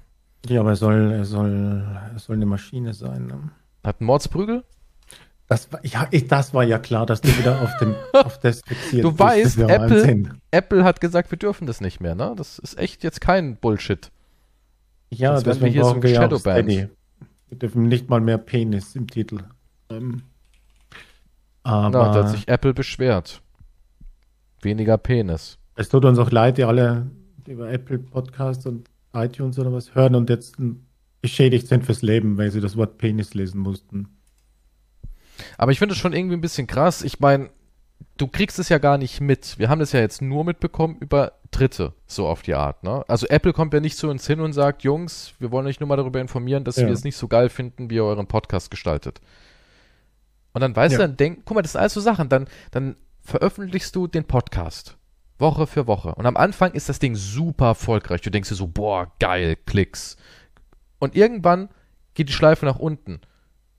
Speaker 2: Ja, aber er soll, er soll, er soll eine Maschine sein. Ne?
Speaker 1: Hat einen Mordsprügel?
Speaker 2: Das war, ja, ich, das war ja klar, dass du wieder auf, dem, [laughs] auf das fixiert
Speaker 1: Du
Speaker 2: bist.
Speaker 1: weißt,
Speaker 2: Das ist
Speaker 1: Apple-. Apple hat gesagt, wir dürfen das nicht mehr, ne? Das ist echt jetzt kein Bullshit.
Speaker 2: Ja,
Speaker 1: Sonst wären wir hier so Shadowbanned.
Speaker 2: Steady. Wir dürfen nicht mal mehr Penis im Titel. Ähm,
Speaker 1: Na, da hat
Speaker 2: aber
Speaker 1: sich Apple beschwert. Weniger Penis.
Speaker 2: es tut uns auch leid, die alle über Apple Podcasts und iTunes oder was hören und jetzt beschädigt sind fürs Leben, weil sie das Wort Penis lesen mussten.
Speaker 1: Aber ich finde es schon irgendwie ein bisschen krass. Ich meine, du kriegst es ja gar nicht mit. Wir haben das ja jetzt nur mitbekommen über Dritte, so auf die Art. Ne? Also Apple kommt ja nicht zu uns hin und sagt, Jungs, wir wollen euch nur mal darüber informieren, dass
Speaker 2: Ja.
Speaker 1: wir es nicht so geil finden, wie ihr euren Podcast gestaltet. Und dann weißt
Speaker 2: Ja.
Speaker 1: du, dann denk, guck mal, das sind alles so Sachen. Dann, dann veröffentlichst du den Podcast. Woche für Woche. Und am Anfang ist das Ding super erfolgreich. Du denkst dir so, boah, geil, Klicks. Und irgendwann geht die Schleife nach unten.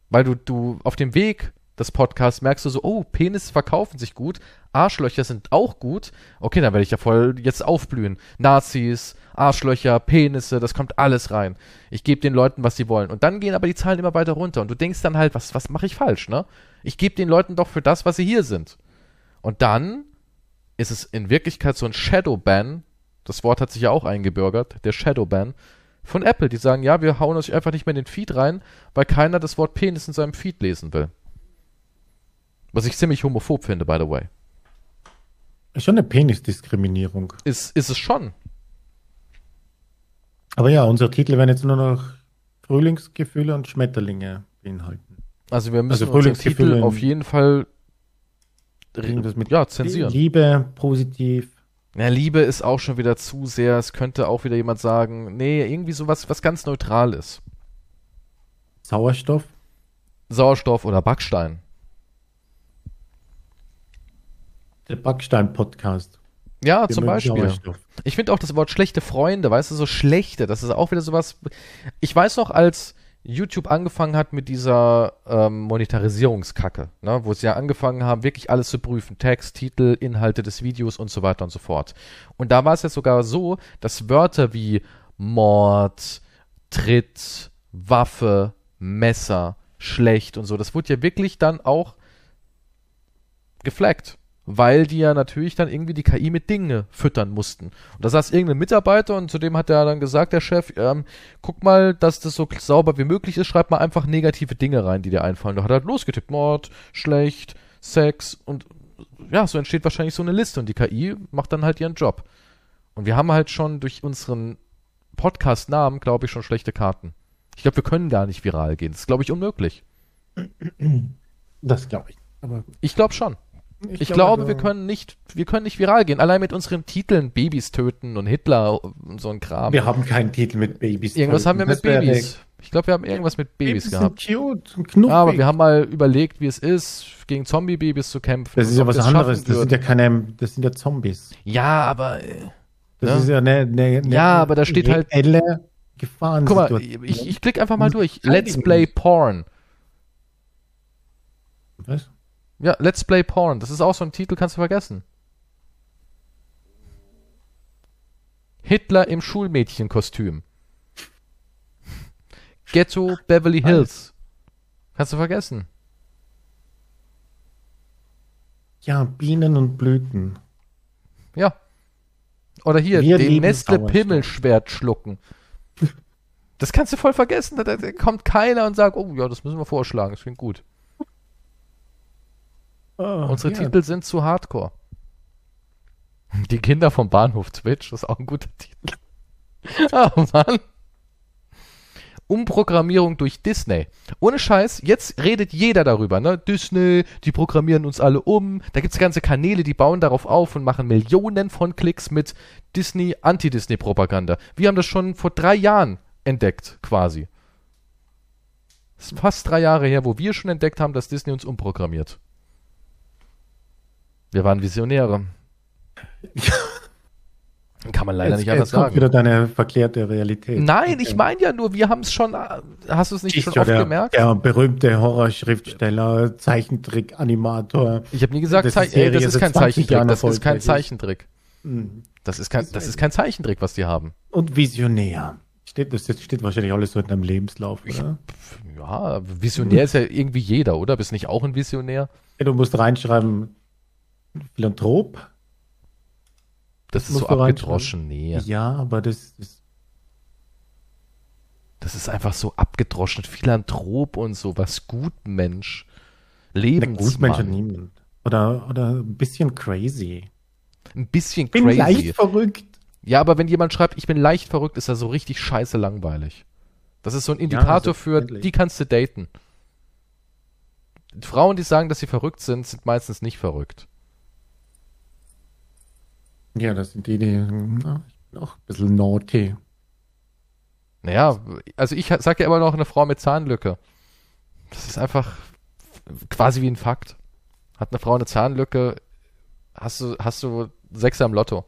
Speaker 1: Weil du, du auf dem Weg des Podcasts merkst du so, oh, Penis verkaufen sich gut, Arschlöcher sind auch gut. Okay, dann werde ich ja voll jetzt aufblühen. Nazis, Arschlöcher, Penisse, das kommt alles rein. Ich gebe den Leuten, was sie wollen. Und dann gehen aber die Zahlen immer weiter runter. Und du denkst dann halt, was, was mache ich falsch, ne? Ich gebe den Leuten doch für das, was sie hier sind. Und dann ist es in Wirklichkeit so ein Shadowban. Das Wort hat sich ja auch eingebürgert, der Shadowban von Apple. Die sagen, ja, wir hauen euch einfach nicht mehr in den Feed rein, weil keiner das Wort Penis in seinem Feed lesen will. Was ich ziemlich homophob finde, by the way.
Speaker 2: Ist schon eine Penisdiskriminierung.
Speaker 1: Ist, ist es schon.
Speaker 2: Aber ja, unsere Titel werden jetzt nur noch Frühlingsgefühle und Schmetterlinge beinhalten.
Speaker 1: Also wir müssen
Speaker 2: Also Frühlingsgefühle
Speaker 1: Titel auf jeden Fall
Speaker 2: Irgendwas mit
Speaker 1: ja, zensieren.
Speaker 2: Liebe, positiv.
Speaker 1: Ja, Liebe ist auch schon wieder zu sehr. Es könnte auch wieder jemand sagen, nee, irgendwie sowas, was ganz neutral ist.
Speaker 2: Sauerstoff.
Speaker 1: Sauerstoff oder Backstein.
Speaker 2: Der Backstein-Podcast.
Speaker 1: Ja,
Speaker 2: Der
Speaker 1: zum Beispiel. Ich finde auch das Wort schlechte Freunde, weißt du, so schlechte, das ist auch wieder sowas. Ich weiß noch, als YouTube angefangen hat mit dieser ähm, Monetarisierungskacke, ne, wo sie ja angefangen haben, wirklich alles zu prüfen. Text, Titel, Inhalte des Videos und so weiter und so fort. Und da war es jetzt sogar so, dass Wörter wie Mord, Tritt, Waffe, Messer, schlecht und so, das wurde ja wirklich dann auch geflaggt. Weil die ja natürlich dann irgendwie die KI mit Dinge füttern mussten. Und da saß irgendein Mitarbeiter und zu dem hat er dann gesagt, der Chef, ähm, guck mal, dass das so sauber wie möglich ist, schreib mal einfach negative Dinge rein, die dir einfallen. Da hat er halt losgetippt, Mord, schlecht, Sex und ja, so entsteht wahrscheinlich so eine Liste und die KI macht dann halt ihren Job. Und wir haben halt schon durch unseren Podcast-Namen, glaube ich, schon schlechte Karten. Ich glaube, wir können gar nicht viral gehen. Das ist, glaube ich, unmöglich.
Speaker 2: Das glaube ich. Aber
Speaker 1: Ich glaube schon. Ich glaube, wir können nicht, wir können nicht viral gehen. Allein mit unseren Titeln Babys töten und Hitler und so ein Kram.
Speaker 2: Wir haben keinen Titel mit Babys.
Speaker 1: irgendwas haben wir mit Babys. Ich glaube, wir haben irgendwas mit Babys, gehabt.
Speaker 2: sind cute und knuffig.
Speaker 1: Aber wir haben mal überlegt, wie es ist, gegen Zombie-Babys zu kämpfen.
Speaker 2: das ist ja was anderes. Das sind ja keine, das sind ja Zombies.
Speaker 1: Ja, aber äh,
Speaker 2: Das
Speaker 1: Ja.
Speaker 2: ist ja eine, eine, eine
Speaker 1: Ja, aber da steht halt-
Speaker 2: Gefahren.
Speaker 1: guck mal, ich, ich klicke einfach mal durch. Let's Play. Porn.
Speaker 2: Was?
Speaker 1: Ja, Let's Play Porn. Das ist auch so ein Titel, kannst du vergessen. Hitler im Schulmädchenkostüm. Ghetto Beverly Hills. Kannst du vergessen.
Speaker 2: Ja, Bienen und Blüten.
Speaker 1: Ja. Oder hier,
Speaker 2: Wir
Speaker 1: den Nestle. Pimmelschwert schlucken. Das kannst du voll vergessen. Da, da kommt keiner und sagt, oh ja, das müssen wir vorschlagen. Das klingt gut. Unsere
Speaker 2: ja.
Speaker 1: Titel sind zu hardcore. Die Kinder vom Bahnhof Twitch, das ist auch ein guter Titel. oh [laughs] Mann. Umprogrammierung durch Disney. Ohne Scheiß, jetzt redet jeder darüber, ne? Disney, die programmieren uns alle um. Da gibt's ganze Kanäle, die bauen darauf auf und machen Millionen von Klicks mit Disney, Anti-Disney-Propaganda. Wir haben das schon vor drei Jahren entdeckt, quasi. Das ist fast drei Jahre her, wo wir schon entdeckt haben, dass Disney uns umprogrammiert. Wir waren Visionäre. [laughs] Kann man leider
Speaker 2: jetzt,
Speaker 1: nicht anders
Speaker 2: jetzt kommt
Speaker 1: sagen.
Speaker 2: wieder deine verklärte Realität.
Speaker 1: Nein,
Speaker 2: Okay.
Speaker 1: ich meine ja nur, wir haben es schon. Hast du es nicht
Speaker 2: Ich
Speaker 1: schon
Speaker 2: ja
Speaker 1: oft
Speaker 2: der,
Speaker 1: gemerkt?
Speaker 2: der berühmte Horrorschriftsteller, Zeichentrick-Animator.
Speaker 1: Ich habe nie gesagt,
Speaker 2: Das
Speaker 1: Zei
Speaker 2: ist
Speaker 1: ey, das ist kein
Speaker 2: 20
Speaker 1: Zeichentrick. Das ist kein. Zeichentrick.
Speaker 2: Mhm.
Speaker 1: Das ist kein, das ist kein Zeichentrick, was die haben.
Speaker 2: Und Visionär. Steht, das steht wahrscheinlich alles so in deinem Lebenslauf, oder?
Speaker 1: Pff, Ja, Visionär ist ja irgendwie jeder, oder? Bist nicht auch ein Visionär?
Speaker 2: Ja, du musst reinschreiben, Philanthrop.
Speaker 1: Das ist so abgedroschen. Nee,
Speaker 2: Ja, aber das, das
Speaker 1: das ist einfach so abgedroschen. Philanthrop und so, was Gutmensch. Lebensmann.
Speaker 2: Gutmensch niemand. Oder, oder ein bisschen crazy.
Speaker 1: Ein bisschen
Speaker 2: Bin
Speaker 1: crazy.
Speaker 2: leicht verrückt.
Speaker 1: Ja, aber wenn jemand schreibt, ich bin leicht verrückt, ist er so richtig scheiße langweilig. Das ist so ein Indikator für,
Speaker 2: selbstverständlich.
Speaker 1: die kannst du daten. Frauen, die sagen, dass sie verrückt sind, sind meistens nicht verrückt.
Speaker 2: Ja, das sind die, die, na, ich bin auch ein bisschen naughty.
Speaker 1: Naja, also ich sag ja immer noch eine Frau mit Zahnlücke. Das ist einfach quasi wie ein Fakt. Hat eine Frau eine Zahnlücke, hast du, hast du Sechser im Lotto.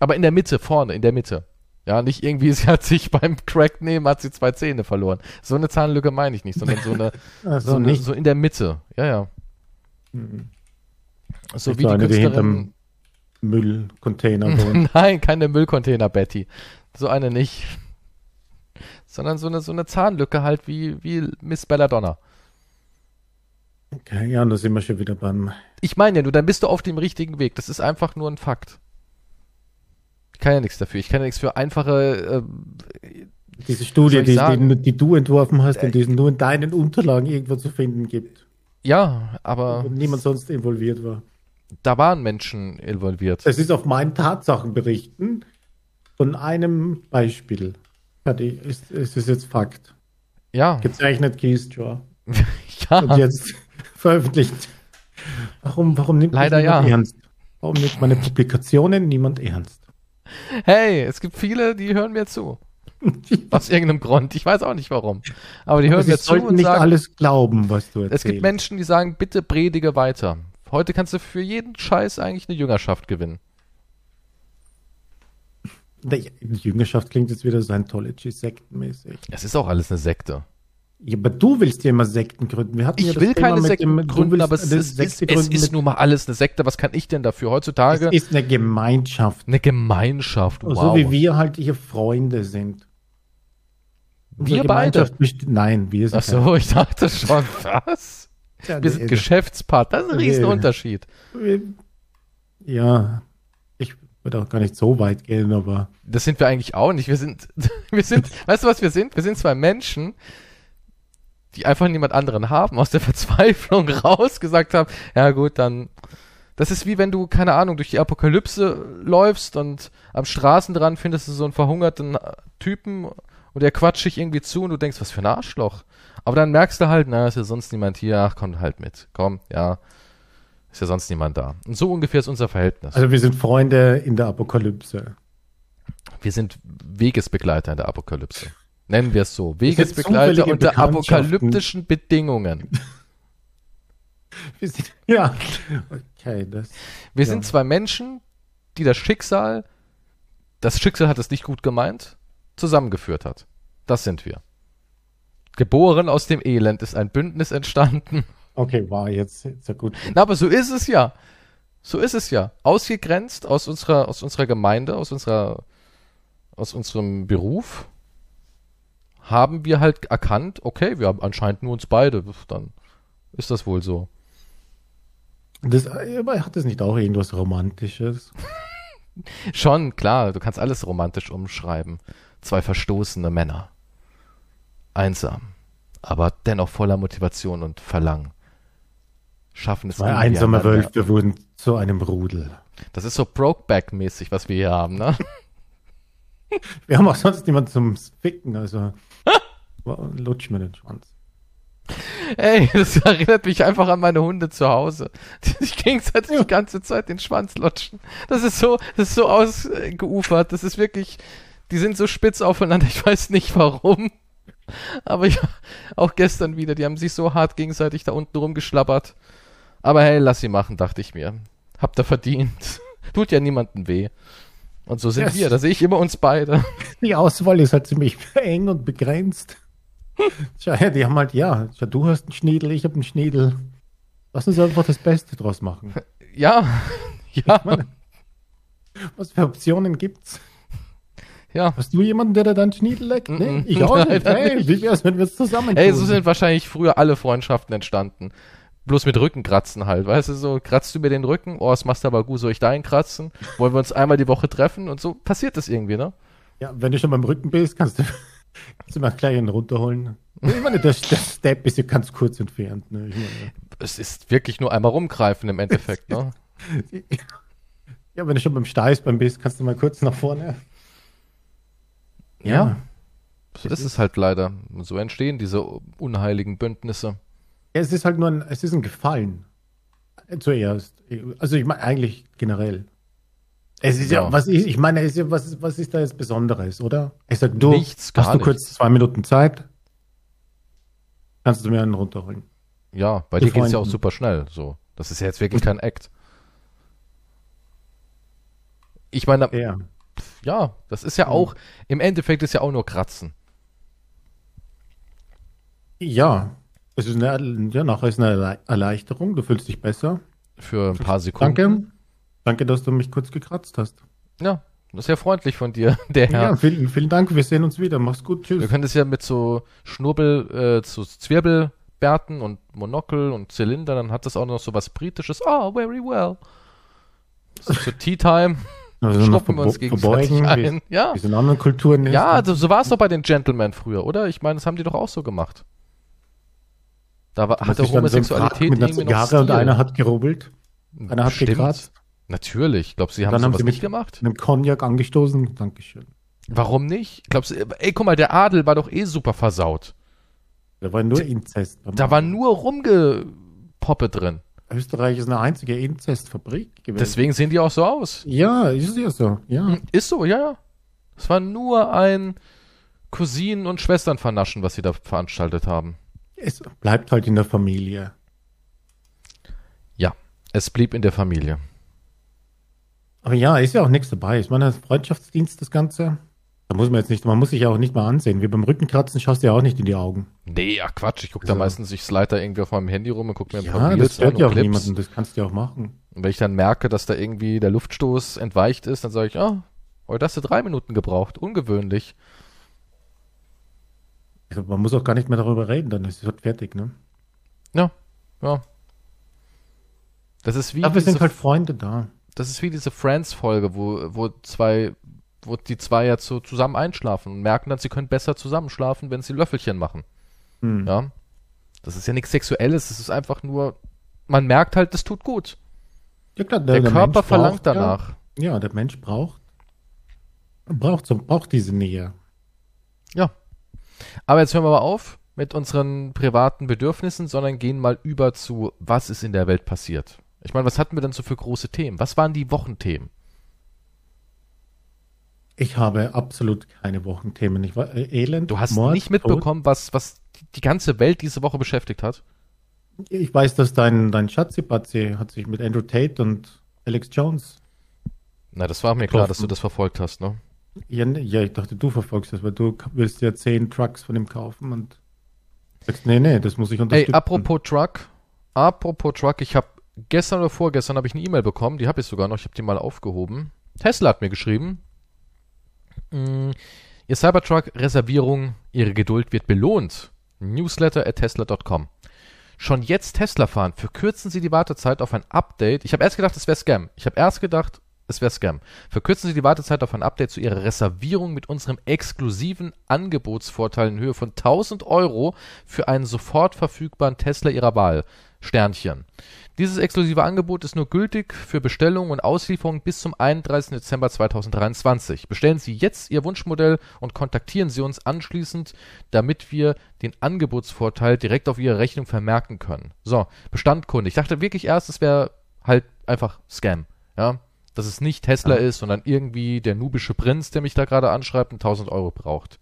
Speaker 1: Aber in der Mitte, vorne, in der Mitte. Ja, nicht irgendwie, [laughs] sie hat sich beim Crack nehmen, hat sie zwei Zähne verloren. So eine Zahnlücke meine ich nicht, sondern so eine, [laughs]
Speaker 2: Also
Speaker 1: so, eine, so in der Mitte. Ja, ja.
Speaker 2: Mhm.
Speaker 1: So wie die Künstlerin.
Speaker 2: Müllcontainer [laughs] wohnt.
Speaker 1: Nein, keine Müllcontainer, Betty. So eine nicht. Sondern so eine, so eine Zahnlücke halt wie, wie Miss Belladonna.
Speaker 2: Okay, ja, und da sind wir schon wieder beim.
Speaker 1: Ich meine ja nur, dann bist du auf dem richtigen Weg. Das ist einfach nur ein Fakt. Ich kann ja nichts dafür. Ich kann ja nichts für einfache. Äh,
Speaker 2: Diese Studie, die, die, die du entworfen hast und die es nur in deinen Unterlagen irgendwo zu finden gibt,
Speaker 1: ja, aber
Speaker 2: wo niemand sonst involviert war.
Speaker 1: Da waren Menschen involviert.
Speaker 2: Das ist auf meinen Tatsachenberichten von einem Beispiel. Ist, ist es jetzt Fakt.
Speaker 1: Ja,
Speaker 2: Gezeichnet Keystra. Und
Speaker 1: ja. [laughs]
Speaker 2: jetzt [laughs] veröffentlicht. Warum, warum nimmt
Speaker 1: Leider
Speaker 2: niemand
Speaker 1: ja.
Speaker 2: ernst? Warum nimmt meine Publikationen niemand ernst?
Speaker 1: Hey, es gibt viele, die hören mir zu. Aus irgendeinem Grund. Ich weiß auch nicht warum. Aber die hören
Speaker 2: Sie
Speaker 1: mir zu
Speaker 2: sollten
Speaker 1: und
Speaker 2: nicht
Speaker 1: sagen,
Speaker 2: alles glauben, was du erzählst.
Speaker 1: Es gibt Menschen, die sagen, bitte predige weiter. Heute kannst du für jeden Scheiß eigentlich eine Jüngerschaft gewinnen.
Speaker 2: Die Jüngerschaft klingt jetzt wieder Scientology-sektenmäßig.
Speaker 1: Es ist auch alles eine Sekte.
Speaker 2: Ja, aber du willst ja immer Sekten gründen. Wir hatten ja
Speaker 1: Ich
Speaker 2: das
Speaker 1: will
Speaker 2: Thema
Speaker 1: keine Sekten
Speaker 2: dem,
Speaker 1: gründen,
Speaker 2: willst
Speaker 1: aber es ist,
Speaker 2: Sekte
Speaker 1: es
Speaker 2: gründen
Speaker 1: ist nun mal alles eine Sekte. Was kann ich denn dafür? Heutzutage
Speaker 2: Es ist eine Gemeinschaft.
Speaker 1: eine Gemeinschaft. Wow.
Speaker 2: So wie wir halt hier Freunde sind.
Speaker 1: Wir
Speaker 2: Unsere
Speaker 1: beide?
Speaker 2: Gemeinschaft best- Nein, wir sind
Speaker 1: Ach so, ich dachte schon, [laughs] was?
Speaker 2: Keine-
Speaker 1: Wir sind
Speaker 2: Ja,
Speaker 1: Geschäftspartner. Das ist ein
Speaker 2: Nee.
Speaker 1: Riesenunterschied.
Speaker 2: Ja, ich würde auch gar nicht so weit gehen, aber
Speaker 1: Das sind wir eigentlich auch nicht. Wir sind, [laughs] wir sind, [laughs] weißt du, was wir sind? Wir sind zwei Menschen, die einfach niemand anderen haben, aus der Verzweiflung [laughs] raus gesagt haben, ja gut, dann, das ist wie wenn du, keine Ahnung, durch die Apokalypse läufst und am Straßenrand findest du so einen verhungerten Typen und der quatscht dich irgendwie zu und du denkst, was für ein Arschloch. Aber dann merkst du halt, na, ist ja sonst niemand hier, ach, komm halt mit, komm, ja, ist ja sonst niemand da. Und so ungefähr ist unser Verhältnis.
Speaker 2: also wir sind Freunde in der Apokalypse.
Speaker 1: Wir sind Wegesbegleiter in der Apokalypse. Nennen wir es so. Wegesbegleiter unter apokalyptischen Bedingungen. [laughs]
Speaker 2: Wir sind, ja, okay, das.
Speaker 1: Wir
Speaker 2: Ja.
Speaker 1: sind zwei Menschen, die das Schicksal, das Schicksal hat es nicht gut gemeint, zusammengeführt hat. Das sind wir. Geboren aus dem Elend ist ein Bündnis entstanden.
Speaker 2: Okay, war jetzt, ja gut.
Speaker 1: Na, aber so ist es ja. So ist es ja. Ausgegrenzt aus unserer, aus unserer Gemeinde, aus unserer, aus unserem Beruf, haben wir halt erkannt, okay, wir haben anscheinend nur uns beide. Dann ist das wohl so.
Speaker 2: Das, aber hat das nicht auch irgendwas Romantisches? [laughs]
Speaker 1: Schon, klar, du kannst alles romantisch umschreiben. Zwei verstoßene Männer. Einsam, aber dennoch voller Motivation und Verlangen. Schaffen es
Speaker 2: Zwei einsame. Wölfe wurden zu einem Rudel.
Speaker 1: Das ist so Brokeback-mäßig, was wir hier haben, ne? [laughs]
Speaker 2: Wir haben auch sonst niemanden zum Ficken, also [laughs] lutsch mir den Schwanz.
Speaker 1: Ey, das erinnert mich einfach an meine Hunde zu Hause, die sich gegenseitig ja. die ganze Zeit den Schwanz lutschen. Das ist so, das ist so ausgeufert. Das ist wirklich, die sind so spitz aufeinander. Ich weiß nicht warum. [laughs] Aber ja, auch gestern wieder, die haben sich so hart gegenseitig da unten rumgeschlabbert. Aber hey, lass sie machen, dachte ich mir. Habt ihr verdient. [laughs] Tut ja niemandem weh. Und so sind yes. wir, da sehe ich immer uns beide. [laughs]
Speaker 2: Die Auswahl ist halt ziemlich eng und begrenzt. Tja, die haben halt, ja, du hast einen Schniedel, ich habe einen Schniedel. Lass uns einfach das Beste draus machen.
Speaker 1: Ja, ja. Meine,
Speaker 2: was für Optionen gibt's?
Speaker 1: Ja.
Speaker 2: Hast du jemanden, der da deinen Schniedel leckt? Nee, ich auch nicht. [laughs] Hey, wie wär's, wenn wir es zusammen?
Speaker 1: Ey, so sind wahrscheinlich früher alle Freundschaften entstanden. Bloß mit Rückenkratzen halt, weißt du, so, kratzt du mir den Rücken, oh, das machst du aber gut, soll ich deinen kratzen? Wollen wir uns einmal die Woche treffen? Und so passiert das irgendwie, ne?
Speaker 2: Ja, wenn du schon beim Rücken bist, kannst du, [laughs] kannst du mal gleich einen runterholen. Ich meine, der, der Step ist ja ganz kurz entfernt, ne? Meine,
Speaker 1: es ist wirklich nur einmal rumgreifen im Endeffekt, ne? [laughs]
Speaker 2: Ja, wenn du schon beim Steißbein bist, kannst du mal kurz nach vorne.
Speaker 1: Ja. ja. So ist es halt leider. So entstehen diese unheiligen Bündnisse.
Speaker 2: Es ist halt nur ein, es ist ein Gefallen. Zuerst. Also ich meine eigentlich generell. Es ist ja, ja was ich, ich meine, ist ja, was, was ist da jetzt Besonderes, oder? Ich sag, du
Speaker 1: nichts,
Speaker 2: hast du kurz zwei Minuten Zeit, kannst du mir einen runterholen.
Speaker 1: Ja, bei dir geht es ja auch super schnell. So. Das ist ja jetzt wirklich kein Act. Ich meine, ja ja, das ist ja mhm. auch, im Endeffekt ist ja auch nur Kratzen.
Speaker 2: Ja, es ist eine, ja, nachher ist eine Erleichterung, du fühlst dich besser.
Speaker 1: Für ein paar Sekunden.
Speaker 2: Danke. Danke, dass du mich kurz gekratzt hast.
Speaker 1: Ja, das ist ja freundlich von dir, [laughs] der Herr.
Speaker 2: Ja, vielen, vielen Dank, wir sehen uns wieder. Mach's gut,
Speaker 1: tschüss. Wir können das ja mit so Schnurbel, äh, so Zwirbelbärten und Monokel und Zylinder, dann hat das auch noch so was Britisches. Oh, very well. So Tea Time.
Speaker 2: Also Stoppen wir uns gegenseitig ein. Wie, ja. Wie in anderen Kulturen.
Speaker 1: Ja, also so war es doch bei den Gentlemen früher, oder? Ich meine, das haben die doch auch so gemacht. Da war, hatte Homosexualität
Speaker 2: mit einer Zigarre und einer hat gerubbelt. Einer hat Stimmt. gekratzt.
Speaker 1: Natürlich. Glaubst du, sie haben Dann haben sie nicht gemacht?
Speaker 2: Mit einem Cognac angestoßen. Dankeschön.
Speaker 1: Warum nicht? Glaubst du, ey, guck mal, der Adel war doch eh super versaut.
Speaker 2: Da war nur Inzest.
Speaker 1: Da war nur Rumgepoppe drin.
Speaker 2: Österreich ist eine einzige Inzestfabrik
Speaker 1: gewesen. Deswegen sehen die auch so aus.
Speaker 2: Ja, ist ja so, ja. Hm,
Speaker 1: ist so, ja, ja. Es war nur ein Cousinen- und Schwesternvernaschen, was sie da veranstaltet haben.
Speaker 2: Es bleibt halt in der Familie.
Speaker 1: Ja, es blieb in der Familie.
Speaker 2: Aber ja, ist ja auch nichts dabei. Ich meine, Freundschaftsdienst, das Ganze. Da muss man jetzt nicht, man muss sich ja auch nicht mal ansehen. Wie beim Rückenkratzen schaust du ja auch nicht in die Augen.
Speaker 1: Nee, ach Quatsch, ich gucke also, da meistens, ich slide da irgendwie auf meinem Handy rum und gucke mir ein
Speaker 2: ja, paar Reels das stört ja auch Clips. niemanden, das kannst du ja auch machen.
Speaker 1: Und wenn ich dann merke, dass da irgendwie der Luftstoß entweicht ist, dann sage ich, ah, oh, heute hast du drei Minuten gebraucht, ungewöhnlich.
Speaker 2: Also man muss auch gar nicht mehr darüber reden, dann ist es halt fertig, ne?
Speaker 1: Ja, ja. Das ist wie.
Speaker 2: Dafür sind halt Freunde da.
Speaker 1: Das ist wie diese Friends-Folge, wo, wo zwei wo die zwei jetzt so zusammen einschlafen und merken dann, sie können besser zusammenschlafen, wenn sie Löffelchen machen. Hm. Ja. Das ist ja nichts Sexuelles, es ist einfach nur, man merkt halt, das tut gut. Ja, klar, der, der, der Körper verlangt braucht, danach.
Speaker 2: Ja, ja, der Mensch braucht, braucht, so, braucht diese Nähe.
Speaker 1: Ja. Aber jetzt hören wir mal auf mit unseren privaten Bedürfnissen, sondern gehen mal über zu, was ist in der Welt passiert. Ich meine, was hatten wir denn so für große Themen? Was waren die Wochenthemen?
Speaker 2: Ich habe absolut keine Wochenthemen. Ich war äh, elend.
Speaker 1: Du hast Mord, nicht mitbekommen, was, was die ganze Welt diese Woche beschäftigt hat?
Speaker 2: Ich weiß, dass dein, dein Schatzi-Patzi hat sich mit Andrew Tate und Alex Jones.
Speaker 1: Na, das war mir getroffen. klar, dass du das verfolgt hast, ne?
Speaker 2: Ja, ne, ja, ich dachte, du verfolgst das, weil du willst ja zehn Trucks von ihm kaufen und sagst, nee, nee, das muss ich unterstützen.
Speaker 1: Ey, apropos Truck, apropos Truck, ich habe gestern oder vorgestern habe ich eine E-Mail bekommen, die habe ich sogar noch, ich habe die mal aufgehoben. Tesla hat mir geschrieben, Mm, Ihr Cybertruck-Reservierung, Ihre Geduld wird belohnt. Newsletter at tesla.com. Schon jetzt Tesla fahren. Verkürzen Sie die Wartezeit auf ein Update. Ich habe erst gedacht, es wäre Scam. Ich habe erst gedacht, es wäre Scam. Verkürzen Sie die Wartezeit auf ein Update zu Ihrer Reservierung mit unserem exklusiven Angebotsvorteil in Höhe von 1000 Euro für einen sofort verfügbaren Tesla Ihrer Wahl. Sternchen. Dieses exklusive Angebot ist nur gültig für Bestellung und Auslieferung bis zum 31. Dezember 2023. Bestellen Sie jetzt Ihr Wunschmodell und kontaktieren Sie uns anschließend, damit wir den Angebotsvorteil direkt auf Ihre Rechnung vermerken können. So, Bestandkunde. Ich dachte wirklich erst, es wäre halt einfach Scam. Ja, dass es nicht Tesla ist, sondern irgendwie der nubische Prinz, der mich da gerade anschreibt und 1000 Euro braucht.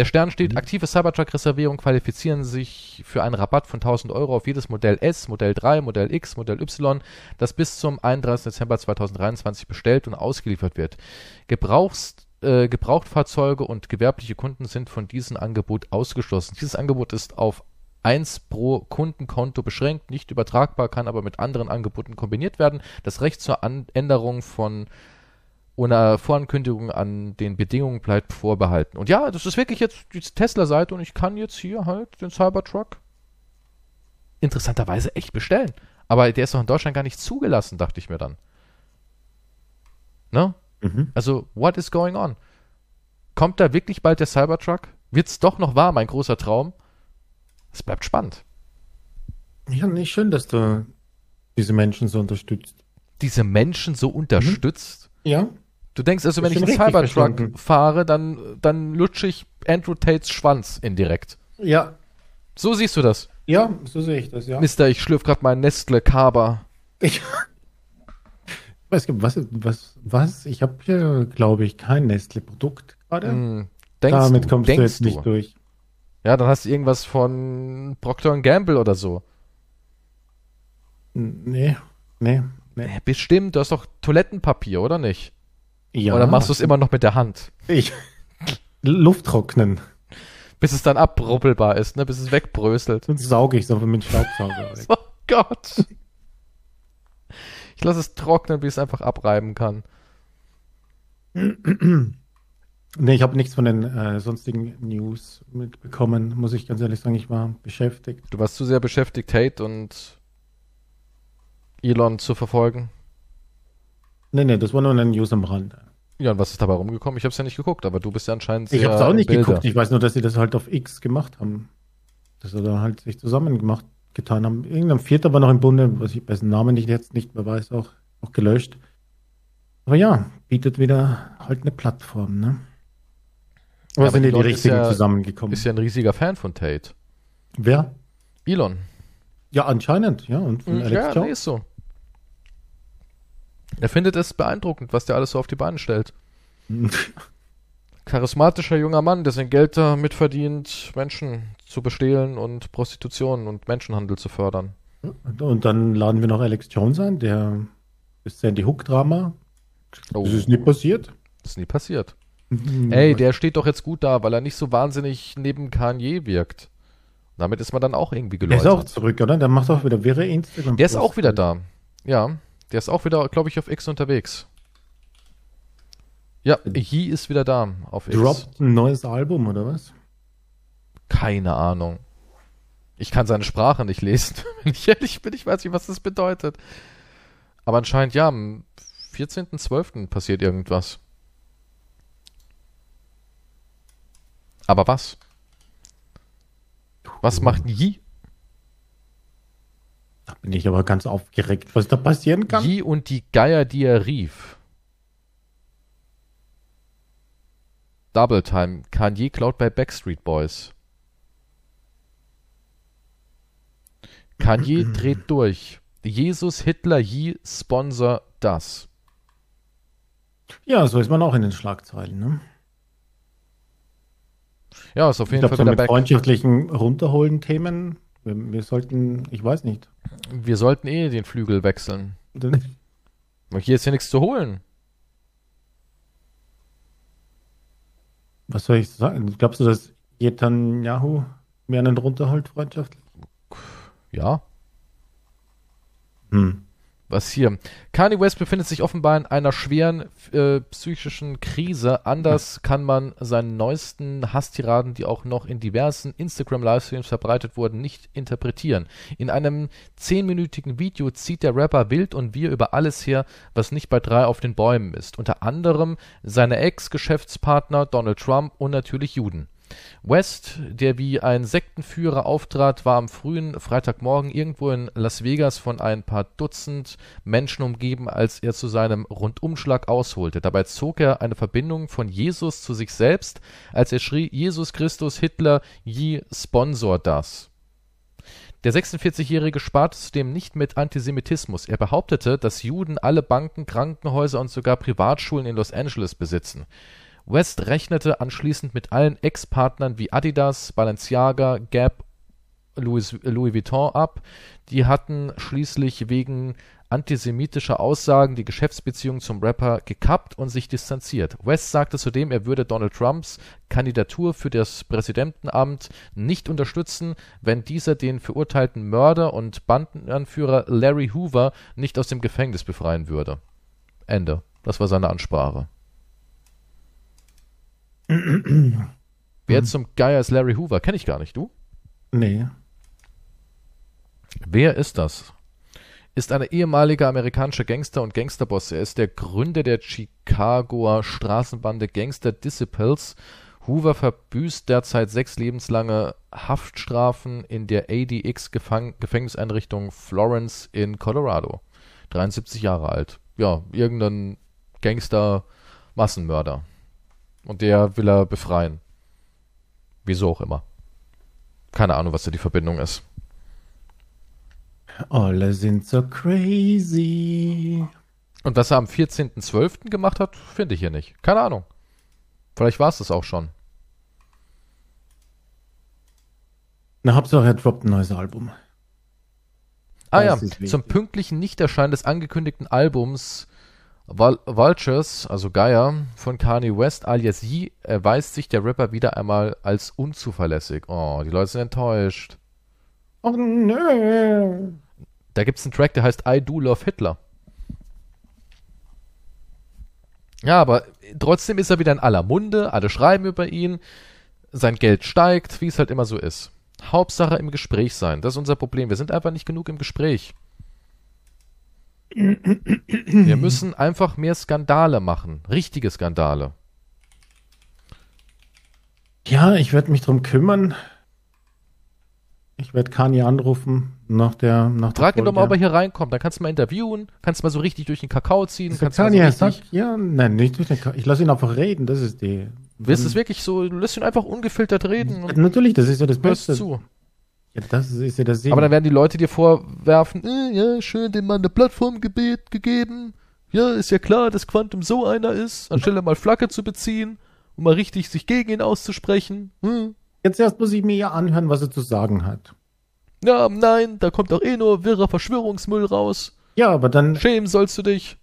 Speaker 1: Der Stern steht,
Speaker 2: Mhm.
Speaker 1: aktive Cybertruck-Reservierung qualifizieren sich für einen Rabatt von 1000 Euro auf jedes Modell S, Modell 3, Modell X, Modell Y, das bis zum 31. Dezember 2023 bestellt und ausgeliefert wird. Gebrauchs, äh, Gebrauchtfahrzeuge und gewerbliche Kunden sind von diesem Angebot ausgeschlossen. Dieses Angebot ist auf 1 pro Kundenkonto beschränkt, nicht übertragbar, kann aber mit anderen Angeboten kombiniert werden. Das Recht zur An Änderung von ohne Vorankündigung an den Bedingungen bleibt vorbehalten. Und ja, das ist wirklich jetzt die Tesla-Seite und ich kann jetzt hier halt den Cybertruck interessanterweise echt bestellen. Aber der ist doch in Deutschland gar nicht zugelassen, dachte ich mir dann. Ne?
Speaker 2: Mhm.
Speaker 1: Also, what is going on? Kommt da wirklich bald der Cybertruck? Wird's doch noch wahr, mein großer Traum? Es bleibt spannend.
Speaker 2: Ja, nicht schön, dass du diese Menschen so unterstützt.
Speaker 1: Diese Menschen so unterstützt.
Speaker 2: Ja,
Speaker 1: Du denkst also, wenn ich einen Cybertruck fahre, dann, dann lutsche ich Andrew Tates Schwanz indirekt.
Speaker 2: ja,
Speaker 1: So siehst du das.
Speaker 2: ja, so sehe ich das, ja.
Speaker 1: Mister, ich schlürf gerade meinen Nestle Kaba.
Speaker 2: Ich weiß gar nicht, was, was, was? Ich habe hier, glaube ich, kein Nestle-Produkt gerade.
Speaker 1: Denkst
Speaker 2: Damit
Speaker 1: du,
Speaker 2: kommst du jetzt nicht durch.
Speaker 1: Ja, dann hast du irgendwas von Procter Gamble oder so.
Speaker 2: Nee, nee, nee.
Speaker 1: Bestimmt, du hast doch Toilettenpapier, oder nicht?
Speaker 2: Ja,
Speaker 1: Oder machst du es immer noch mit der Hand?
Speaker 2: Ich. Luft trocknen.
Speaker 1: Bis es dann abrubbelbar ist, ne? Bis es wegbröselt.
Speaker 2: Sonst sauge ich es einfach mit dem Staubsauger weg. [laughs]
Speaker 1: Oh Gott. Ich lasse es trocknen, bis es einfach abreiben kann.
Speaker 2: Nee, ich habe nichts von den äh, sonstigen News mitbekommen, muss ich ganz ehrlich sagen. Ich war beschäftigt.
Speaker 1: Du warst zu sehr beschäftigt, Tate und Elon zu verfolgen.
Speaker 2: Nee, nee, das war nur eine News am Rande.
Speaker 1: Ja, und was ist dabei rumgekommen? Ich habe es ja nicht geguckt, aber du bist ja anscheinend sehr
Speaker 2: Ich habe es auch nicht geguckt. Ich weiß nur, dass sie das halt auf X gemacht haben. Dass sie da halt sich zusammen gemacht, getan haben. Irgendein Vierter war noch im Bunde, was ich dessen Namen nicht jetzt nicht mehr weiß, auch, auch gelöscht. Aber ja, bietet wieder halt eine Plattform, ne?
Speaker 1: Ja,
Speaker 2: Aber
Speaker 1: aber
Speaker 2: sind ja die richtigen
Speaker 1: ja-
Speaker 2: zusammengekommen?
Speaker 1: Ist ja ein riesiger Fan von Tate.
Speaker 2: Wer?
Speaker 1: Elon.
Speaker 2: Ja, anscheinend, ja. Und von Alex
Speaker 1: Ja,
Speaker 2: Jones?
Speaker 1: nee, ist so. Er findet es beeindruckend, was der alles so auf die Beine stellt. Charismatischer junger Mann, der sein Geld damit verdient, Menschen zu bestehlen und Prostitution und Menschenhandel zu fördern.
Speaker 2: Und dann laden wir noch Alex Jones ein, der ist Sandy Hook Drama.
Speaker 1: Oh,
Speaker 2: Das ist nie passiert.
Speaker 1: ist nie passiert.
Speaker 2: Mhm.
Speaker 1: Ey, der steht doch jetzt gut da, weil er nicht so wahnsinnig neben Kanye wirkt. Damit ist man dann auch irgendwie
Speaker 2: der ist
Speaker 1: geläutert.
Speaker 2: auch zurück, oder? Der macht auch wieder wirre Instagram.
Speaker 1: Der ist auch wieder da. Ja, der ist auch wieder, glaube ich, auf X unterwegs. Ja, Yi ist wieder da auf X.
Speaker 2: Droppt ein neues Album, oder was?
Speaker 1: Keine Ahnung. Ich kann seine Sprache nicht lesen. [laughs] Wenn ich ehrlich bin, ich weiß nicht, was das bedeutet. Aber anscheinend, ja, am 14.12. passiert irgendwas. Aber was? Was macht Yi?
Speaker 2: Da bin ich aber ganz aufgeregt, was da passieren kann.
Speaker 1: Yi und die Geier, die er rief. Double Time. Kanye klaut bei Backstreet Boys. Kanye [clears throat] dreht durch. Jesus, Hitler, Yi, Sponsor das.
Speaker 2: Ja, so ist man auch in den Schlagzeilen. Ne?
Speaker 1: Ja, ist auf
Speaker 2: Ich
Speaker 1: jeden
Speaker 2: glaube,
Speaker 1: Fall
Speaker 2: so
Speaker 1: wieder
Speaker 2: mit
Speaker 1: back.
Speaker 2: freundschaftlichen Runterholen-Themen, wir, wir sollten, ich weiß nicht.
Speaker 1: Wir sollten eh den Flügel wechseln. Weil hier ist ja nichts zu holen.
Speaker 2: Was soll ich sagen? Glaubst du, dass Netanyahu mir einen runterholt, freundschaftlich?
Speaker 1: Ja.
Speaker 2: Hm.
Speaker 1: Was hier? Kanye West befindet sich offenbar in einer schweren äh, psychischen Krise. Anders kann man seinen neuesten Hasstiraden, die auch noch in diversen Instagram-Livestreams verbreitet wurden, nicht interpretieren. In einem zehnminütigen Video zieht der Rapper wild und wir über alles her, was nicht bei drei auf den Bäumen ist. Unter anderem seine Ex-Geschäftspartner Donald Trump und natürlich Juden. West, der wie ein Sektenführer auftrat, war am frühen Freitagmorgen irgendwo in Las Vegas von ein paar Dutzend Menschen umgeben, als er zu seinem Rundumschlag ausholte. Dabei zog er eine Verbindung von Jesus zu sich selbst, als er schrie: Jesus Christus, Hitler, je sponsor das. Der 46-Jährige sparte zudem nicht mit Antisemitismus. Er behauptete, dass Juden alle Banken, Krankenhäuser und sogar Privatschulen in Los Angeles besitzen. West rechnete anschließend mit allen Ex-Partnern wie Adidas, Balenciaga, Gap, Louis, Louis Vuitton ab. Die hatten schließlich wegen antisemitischer Aussagen die Geschäftsbeziehung zum Rapper gekappt und sich distanziert. West sagte zudem, er würde Donald Trumps Kandidatur für das Präsidentenamt nicht unterstützen, wenn dieser den verurteilten Mörder und Bandenanführer Larry Hoover nicht aus dem Gefängnis befreien würde. Ende. Das war seine Ansprache. Wer zum Geier ist Larry Hoover? Kenne ich gar nicht. Du?
Speaker 2: Nee.
Speaker 1: Wer ist das? Ist ein ehemaliger amerikanischer Gangster und Gangsterboss. Er ist der Gründer der Chicagoer Straßenbande Gangster Disciples. Hoover verbüßt derzeit sechs lebenslange Haftstrafen in der ADX -Gefang Gefängniseinrichtung Florence in Colorado. 73 Jahre alt. Ja, irgendein Gangster-Massenmörder. Und der will er befreien. Wieso auch immer. Keine Ahnung, was da die Verbindung ist.
Speaker 2: Alle sind so crazy.
Speaker 1: Und was er am 14.12. gemacht hat, finde ich hier nicht. Keine Ahnung. Vielleicht war es das auch schon.
Speaker 2: Na, Hauptsache er droppt ein neues Album.
Speaker 1: Ah
Speaker 2: Das
Speaker 1: ja, zum pünktlichen Nichterscheinen des angekündigten Albums Vultures, also Gaia, von Kanye West alias Yee, erweist sich der Rapper wieder einmal als unzuverlässig. Oh, die Leute sind enttäuscht.
Speaker 2: Oh nö.
Speaker 1: Da gibt's einen Track, der heißt I Do Love Hitler. Ja, aber trotzdem ist er wieder in aller Munde, alle schreiben über ihn, sein Geld steigt, wie es halt immer so ist. Hauptsache im Gespräch sein, das ist unser Problem. Wir sind einfach nicht genug im Gespräch. Wir müssen einfach mehr Skandale machen, richtige Skandale.
Speaker 2: Ja, ich werde mich drum kümmern. Ich werde Kanye anrufen nach der nach
Speaker 1: Frag ihn doch mal, ob er hier reinkommt, dann kannst du mal interviewen, kannst mal so richtig durch den Kakao ziehen, kannst mal so richtig,
Speaker 2: ja, nein, nicht durch den Ka- Ich lasse ihn einfach reden, das ist die.
Speaker 1: willst du es wirklich so, du lässt ihn einfach ungefiltert reden
Speaker 2: Ja, natürlich, das ist ja das
Speaker 1: hörst
Speaker 2: Beste.
Speaker 1: zu.
Speaker 2: Ja, das ist ja der Sinn.
Speaker 1: Aber dann werden die Leute dir vorwerfen, äh, ja, schön dem Mann eine Plattform gebet, gegeben. Ja, ist ja klar, dass Quantum so einer ist, anstelle mal Flagge zu beziehen und mal richtig sich gegen ihn auszusprechen. Hm.
Speaker 2: Jetzt erst muss ich mir ja anhören, was er zu sagen hat.
Speaker 1: Ja, nein, da kommt auch eh nur wirrer Verschwörungsmüll raus.
Speaker 2: Ja, aber dann,
Speaker 1: Schämen sollst du dich.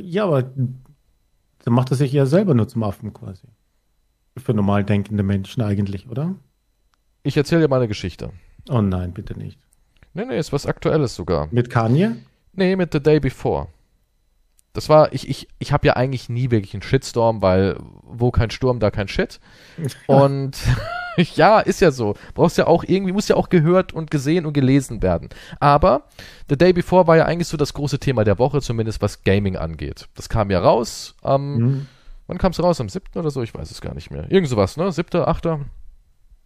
Speaker 2: ja, aber dann macht er sich ja selber nur zum Affen quasi. Für normal denkende Menschen eigentlich, oder?
Speaker 1: Ich erzähle dir mal eine Geschichte.
Speaker 2: Oh nein, bitte nicht.
Speaker 1: Nee, nee, ist was Aktuelles sogar.
Speaker 2: Mit Kanye?
Speaker 1: Nee, mit The Day Before. Das war, ich, ich, ich habe ja eigentlich nie wirklich einen Shitstorm, weil wo kein Sturm, da kein Shit. [laughs] Und [laughs] ja, ist ja so. Brauchst ja auch irgendwie, muss ja auch gehört und gesehen und gelesen werden. Aber The Day Before war ja eigentlich so das große Thema der Woche, zumindest was Gaming angeht. Das kam ja raus am,
Speaker 2: Hm.
Speaker 1: wann kam es raus? Am 7. oder so? Ich weiß es gar nicht mehr. Irgend sowas, ne? 7., 8.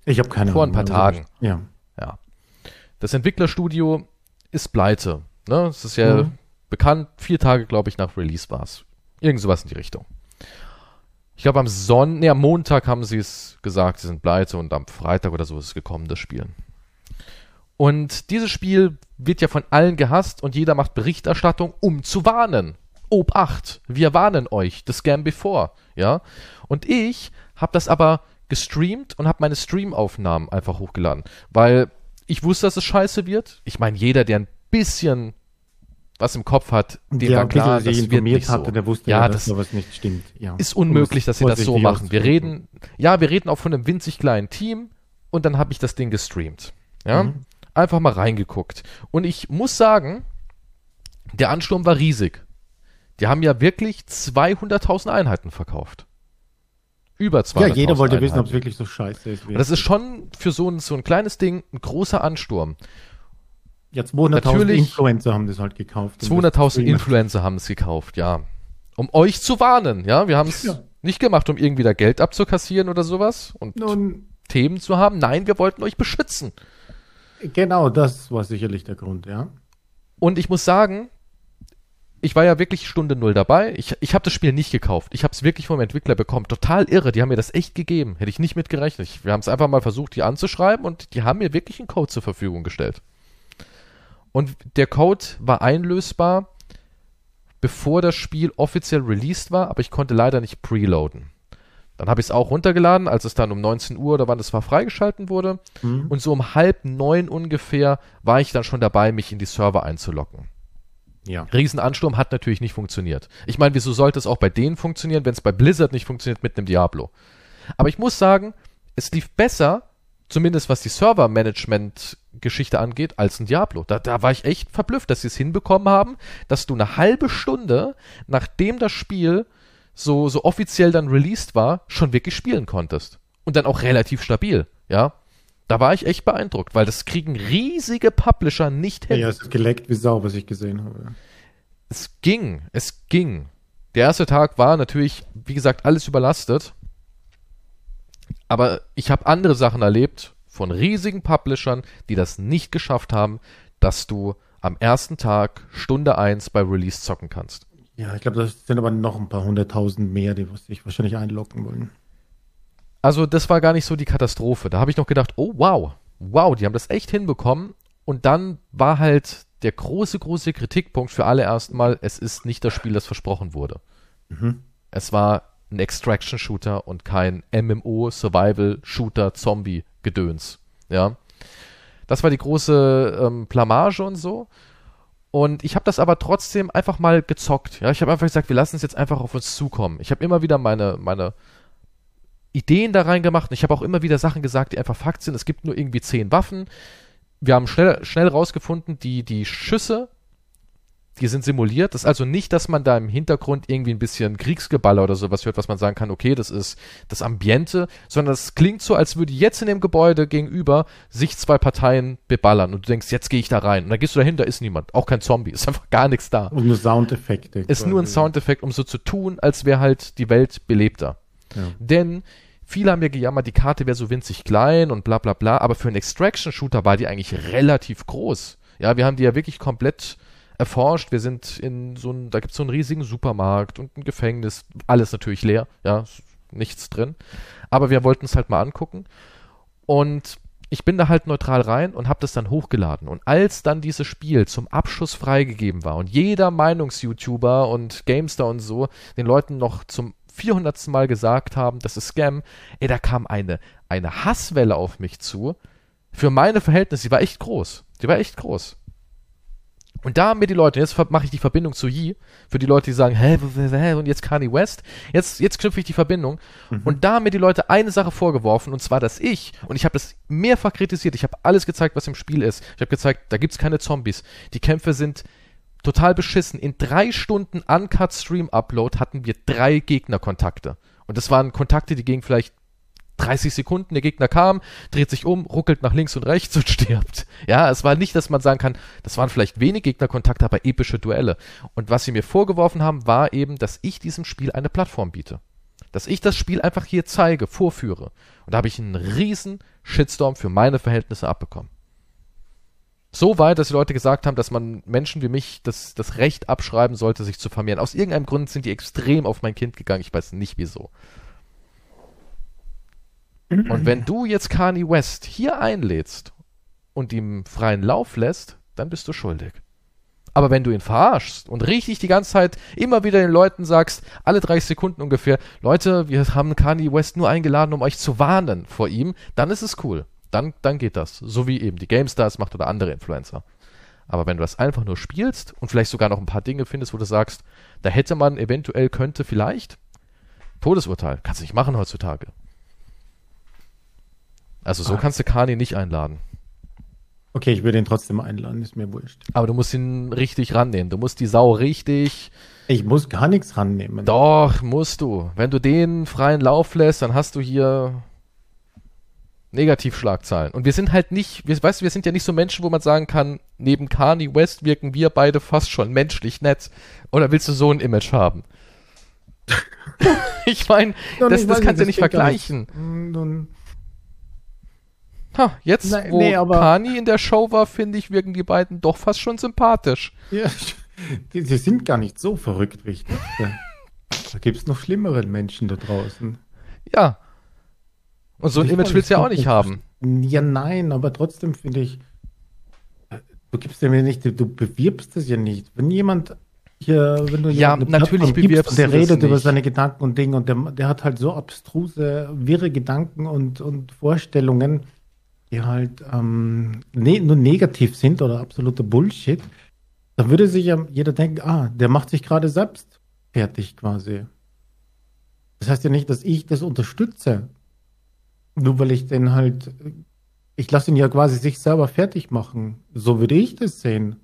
Speaker 2: Ich habe keine
Speaker 1: Vor ein
Speaker 2: Ahnung.
Speaker 1: paar
Speaker 2: also,
Speaker 1: Tagen.
Speaker 2: Ja.
Speaker 1: Ja. Das Entwicklerstudio ist pleite. Ne? Das ist ja
Speaker 2: Mhm.
Speaker 1: bekannt. Vier Tage, glaube ich, nach Release war es. Irgend sowas in die Richtung. Ich glaube, am Sonn nee, am Montag haben sie es gesagt, sie sind pleite und am Freitag oder so ist es gekommen, das Spiel. Und dieses Spiel wird ja von allen gehasst und jeder macht Berichterstattung, um zu warnen. Obacht, wir warnen euch, the scam before, ja. Und ich habe das aber gestreamt und habe meine Streamaufnahmen einfach hochgeladen, weil ich wusste, dass es scheiße wird. Ich meine, jeder, der ein bisschen was im Kopf hat, dem
Speaker 2: ja,
Speaker 1: war klar,
Speaker 2: bis er
Speaker 1: das wird nicht
Speaker 2: hatte,
Speaker 1: so.
Speaker 2: der wusste
Speaker 1: ja,
Speaker 2: ja,
Speaker 1: das
Speaker 2: dass sowas nicht stimmt. Ja.
Speaker 1: ist unmöglich, dass sie das so machen. Wir reden, ja, wir reden auch von einem winzig kleinen Team und dann habe ich das Ding gestreamt. Ja,
Speaker 2: Mhm.
Speaker 1: einfach mal reingeguckt. Und ich muss sagen, der Ansturm war riesig. Die haben ja wirklich 200.000 Einheiten verkauft. Über 200.000
Speaker 2: Ja, jeder wollte wissen, ob es wirklich so scheiße ist.
Speaker 1: Und das ist schon für so ein, so ein kleines Ding ein großer Ansturm.
Speaker 2: Ja, 200.000
Speaker 1: Natürlich-
Speaker 2: Influencer haben das halt gekauft. um das zu
Speaker 1: 200.000
Speaker 2: streamen.
Speaker 1: Influencer haben es gekauft, ja. Um euch zu warnen, ja. Wir haben es
Speaker 2: Ja.
Speaker 1: Nicht gemacht, um irgendwie da Geld abzukassieren oder sowas und
Speaker 2: Nun,
Speaker 1: Themen zu haben. Nein, wir wollten euch beschützen.
Speaker 2: genau das war sicherlich der Grund, ja.
Speaker 1: Und ich muss sagen, ich war ja wirklich Stunde null dabei. Ich, ich habe das Spiel nicht gekauft. Ich habe es wirklich vom Entwickler bekommen. Total irre. Die haben mir das echt gegeben. Hätte ich nicht mit gerechnet. Ich- Wir haben es einfach mal versucht, die anzuschreiben und die haben mir wirklich einen Code zur Verfügung gestellt. Und der Code war einlösbar, bevor das Spiel offiziell released war, aber ich konnte leider nicht preloaden. Dann habe ich es auch runtergeladen, als es dann um 19 Uhr oder wann es war freigeschalten wurde.
Speaker 2: Mhm.
Speaker 1: Und so um halb neun ungefähr war ich dann schon dabei, mich in die Server einzuloggen.
Speaker 2: Ja.
Speaker 1: Riesenansturm hat natürlich nicht funktioniert. Ich meine, wieso sollte es auch bei denen funktionieren, wenn es bei Blizzard nicht funktioniert mit einem Diablo? Aber ich muss sagen, es lief besser, zumindest was die Server-Management-Geschichte angeht, als ein Diablo. Da, da war ich echt verblüfft, dass sie es hinbekommen haben, dass du eine halbe Stunde, nachdem das Spiel so, so offiziell dann released war, schon wirklich spielen konntest. Und dann auch relativ stabil, ja. Da war ich echt beeindruckt, weil das kriegen riesige Publisher nicht hin.
Speaker 2: Ja, es ist geleckt wie Sau, was ich gesehen habe.
Speaker 1: Es ging, es ging. Der erste Tag war natürlich, wie gesagt, alles überlastet. Aber ich habe andere Sachen erlebt von riesigen Publishern, die das nicht geschafft haben, dass du am ersten Tag Stunde 1 bei Release zocken kannst.
Speaker 2: Ja, ich glaube, das sind aber noch ein paar hunderttausend mehr, die sich wahrscheinlich einloggen wollen.
Speaker 1: Also das war gar nicht so die Katastrophe. Da habe ich noch gedacht, oh wow, wow, die haben das echt hinbekommen. Und dann war halt der große, große Kritikpunkt für alle erstmal, es ist nicht das Spiel, das versprochen wurde.
Speaker 2: Mhm.
Speaker 1: Es war ein Extraction-Shooter und kein MMO-Survival-Shooter-Zombie-Gedöns. Ja. Das war die große ähm, Blamage und so. Und ich habe das aber trotzdem einfach mal gezockt. Ja, ich habe einfach gesagt, wir lassen es jetzt einfach auf uns zukommen. Ich habe immer wieder meine, meine Ideen da reingemacht und ich habe auch immer wieder Sachen gesagt, die einfach Fakt sind. Es gibt nur irgendwie zehn Waffen. Wir haben schnell, schnell rausgefunden, die, die Schüsse, die sind simuliert. Das ist also nicht, dass man da im Hintergrund irgendwie ein bisschen Kriegsgeballer oder sowas hört, was man sagen kann, okay, das ist das Ambiente, sondern es klingt so, als würde jetzt in dem Gebäude gegenüber sich zwei Parteien beballern und du denkst, jetzt gehe ich da rein. Und dann gehst du dahin, da ist niemand, auch kein Zombie, [laughs] ist einfach gar nichts da.
Speaker 2: Und nur Soundeffekte.
Speaker 1: Ist nur ein. Soundeffekt, um so zu tun, als wäre halt die Welt belebter.
Speaker 2: Ja.
Speaker 1: Denn viele haben ja gejammert, die Karte wäre so winzig klein und bla bla bla, aber für einen Extraction-Shooter war die eigentlich relativ groß. Ja, wir haben die ja wirklich komplett erforscht. Wir sind in so ein, da gibt es so einen riesigen Supermarkt und ein Gefängnis, alles natürlich leer, ja, nichts drin. Aber wir wollten es halt mal angucken. Und ich bin da halt neutral rein und habe das dann hochgeladen. Und als dann dieses Spiel zum Abschuss freigegeben war und jeder Meinungs-YouTuber und Gamester und so den Leuten noch zum 400. Mal gesagt haben, das ist Scam, ey, da kam eine, eine Hasswelle auf mich zu. Für meine Verhältnisse, die war echt groß. Die war echt groß. Und da haben mir die Leute, jetzt mache ich die Verbindung zu Yi, für die Leute, die sagen, hä, w- hä, und jetzt Kanye West, jetzt, jetzt knüpfe ich die Verbindung. Und da haben mir die Leute eine Sache vorgeworfen, und zwar, dass ich, und ich habe das mehrfach kritisiert, ich habe alles gezeigt, was im Spiel ist. Ich habe gezeigt, da gibt's keine Zombies. Die Kämpfe sind total beschissen. In drei Stunden Uncut Stream Upload hatten wir drei Gegnerkontakte. Und das waren Kontakte, die gingen vielleicht 30 Sekunden, der Gegner kam, dreht sich um, ruckelt nach links und rechts und [laughs] stirbt. Ja, es war nicht, dass man sagen kann, das waren vielleicht wenig Gegnerkontakte, aber epische Duelle. Und was sie mir vorgeworfen haben, war eben, dass ich diesem Spiel eine Plattform biete. Dass ich das Spiel einfach hier zeige, vorführe. Und da habe ich einen riesen Shitstorm für meine Verhältnisse abbekommen. So weit, dass die Leute gesagt haben, dass man Menschen wie mich das, das Recht abschreiben sollte, sich zu vermehren. Aus irgendeinem Grund sind die extrem auf mein Kind gegangen. Ich weiß nicht wieso. Und wenn du jetzt Kanye West hier einlädst und ihm freien Lauf lässt, dann bist du schuldig. Aber wenn du ihn verarschst und richtig die ganze Zeit immer wieder den Leuten sagst, alle 30 Sekunden ungefähr, Leute, wir haben Kanye West nur eingeladen, um euch zu warnen vor ihm, dann ist es cool. Dann, dann geht das. So wie eben die GameStars macht oder andere Influencer. Aber wenn du das einfach nur spielst und vielleicht sogar noch ein paar Dinge findest, wo du sagst, da hätte man eventuell, könnte vielleicht, Todesurteil, kannst du nicht machen heutzutage. Also so
Speaker 2: Ah.
Speaker 1: kannst du Kanye nicht einladen.
Speaker 2: Okay, ich würde ihn trotzdem einladen, ist mir wurscht.
Speaker 1: Aber du musst ihn richtig rannehmen. Du musst die Sau richtig.
Speaker 2: Ich muss gar nichts rannehmen.
Speaker 1: Doch, musst du. Wenn du den freien Lauf lässt, dann hast du hier Negativschlagzeilen. Und wir sind halt nicht, wir, weißt du, wir sind ja nicht so Menschen, wo man sagen kann, neben Kanye West wirken wir beide fast schon menschlich nett. Oder willst du so ein Image haben? [laughs] ich meine, das, das kannst du nicht vergleichen. Nicht. Hm, Ha, jetzt, Na, wo nee, Kani in der Show war, finde ich, wirken die beiden doch fast schon sympathisch.
Speaker 2: Ja, [laughs] die, die sind gar nicht so verrückt, dachte. [laughs] da gibt es noch schlimmere Menschen da draußen.
Speaker 1: Ja. Und so ein Image willst du ja auch nicht haben.
Speaker 2: Ja, nein, aber trotzdem finde ich, du gibst ja mir nicht, du bewirbst es ja nicht. Wenn jemand hier, wenn du
Speaker 1: ja, natürlich
Speaker 2: bewirbst, der redet über seine Gedanken und Dinge und der, der hat halt so abstruse, wirre Gedanken und, und Vorstellungen, die halt ähm, ne nur negativ sind oder absoluter Bullshit, dann würde sich ja jeder denken, ah, der macht sich gerade selbst fertig quasi. Das heißt ja nicht, dass ich das unterstütze. Nur weil ich den halt, ich lasse ihn ja quasi sich selber fertig machen. So würde ich das sehen.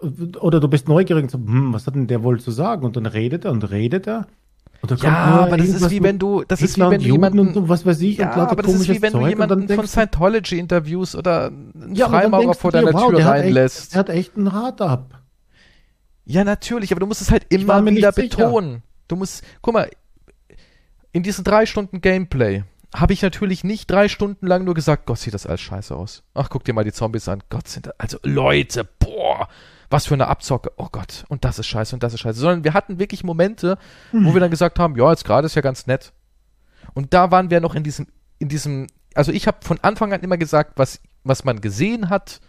Speaker 2: Oder du bist neugierig und sagst, hm, was hat denn der wohl zu sagen? Und dann redet er und redet er
Speaker 1: ja, aber das ist wie wenn du, das ist wie wenn du jemanden, und
Speaker 2: so, was weiß ich,
Speaker 1: ja, aber das ist wie wenn Zeug du jemanden von Scientology interviewst oder einen ja, Freimaurer vor deiner wow, Tür reinlässt.
Speaker 2: Er hat echt einen Rad ab.
Speaker 1: Ja, natürlich, aber du musst es halt immer wieder betonen. Du musst, guck mal, in diesen drei Stunden Gameplay habe ich natürlich nicht drei Stunden lang nur gesagt, Gott, sieht das alles scheiße aus. Ach, guck dir mal die Zombies an. Gott, sind das, also Leute, boah was für eine Abzocke, oh Gott, und das ist scheiße und das ist scheiße, sondern wir hatten wirklich Momente, mhm. wo wir dann gesagt haben, ja, jetzt gerade ist ja ganz nett. Und da waren wir noch in diesem, in diesem, also ich habe von Anfang an immer gesagt, was, was man gesehen hat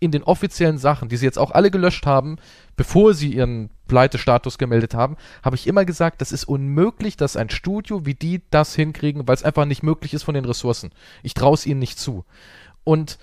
Speaker 1: in den offiziellen Sachen, die sie jetzt auch alle gelöscht haben, bevor sie ihren Pleitestatus gemeldet haben, habe ich immer gesagt, das ist unmöglich, dass ein Studio wie die das hinkriegen, weil es einfach nicht möglich ist von den Ressourcen. Ich traue es ihnen nicht zu. Und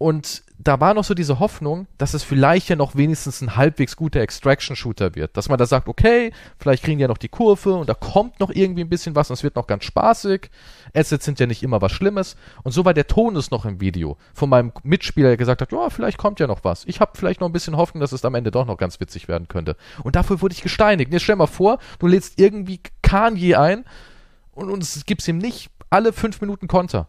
Speaker 1: und da war noch so diese Hoffnung, dass es vielleicht ja noch wenigstens ein halbwegs guter Extraction-Shooter wird. Dass man da sagt, okay, vielleicht kriegen die ja noch die Kurve und da kommt noch irgendwie ein bisschen was und es wird noch ganz spaßig. Assets sind ja nicht immer was Schlimmes. Und so war der Tonus noch im Video von meinem Mitspieler, der gesagt hat, ja, vielleicht kommt ja noch was. Ich habe vielleicht noch ein bisschen Hoffnung, dass es am Ende doch noch ganz witzig werden könnte. Und dafür wurde ich gesteinigt. Jetzt stell mal vor, du lädst irgendwie Kanye ein und, und es gibt's ihm nicht alle fünf Minuten Konter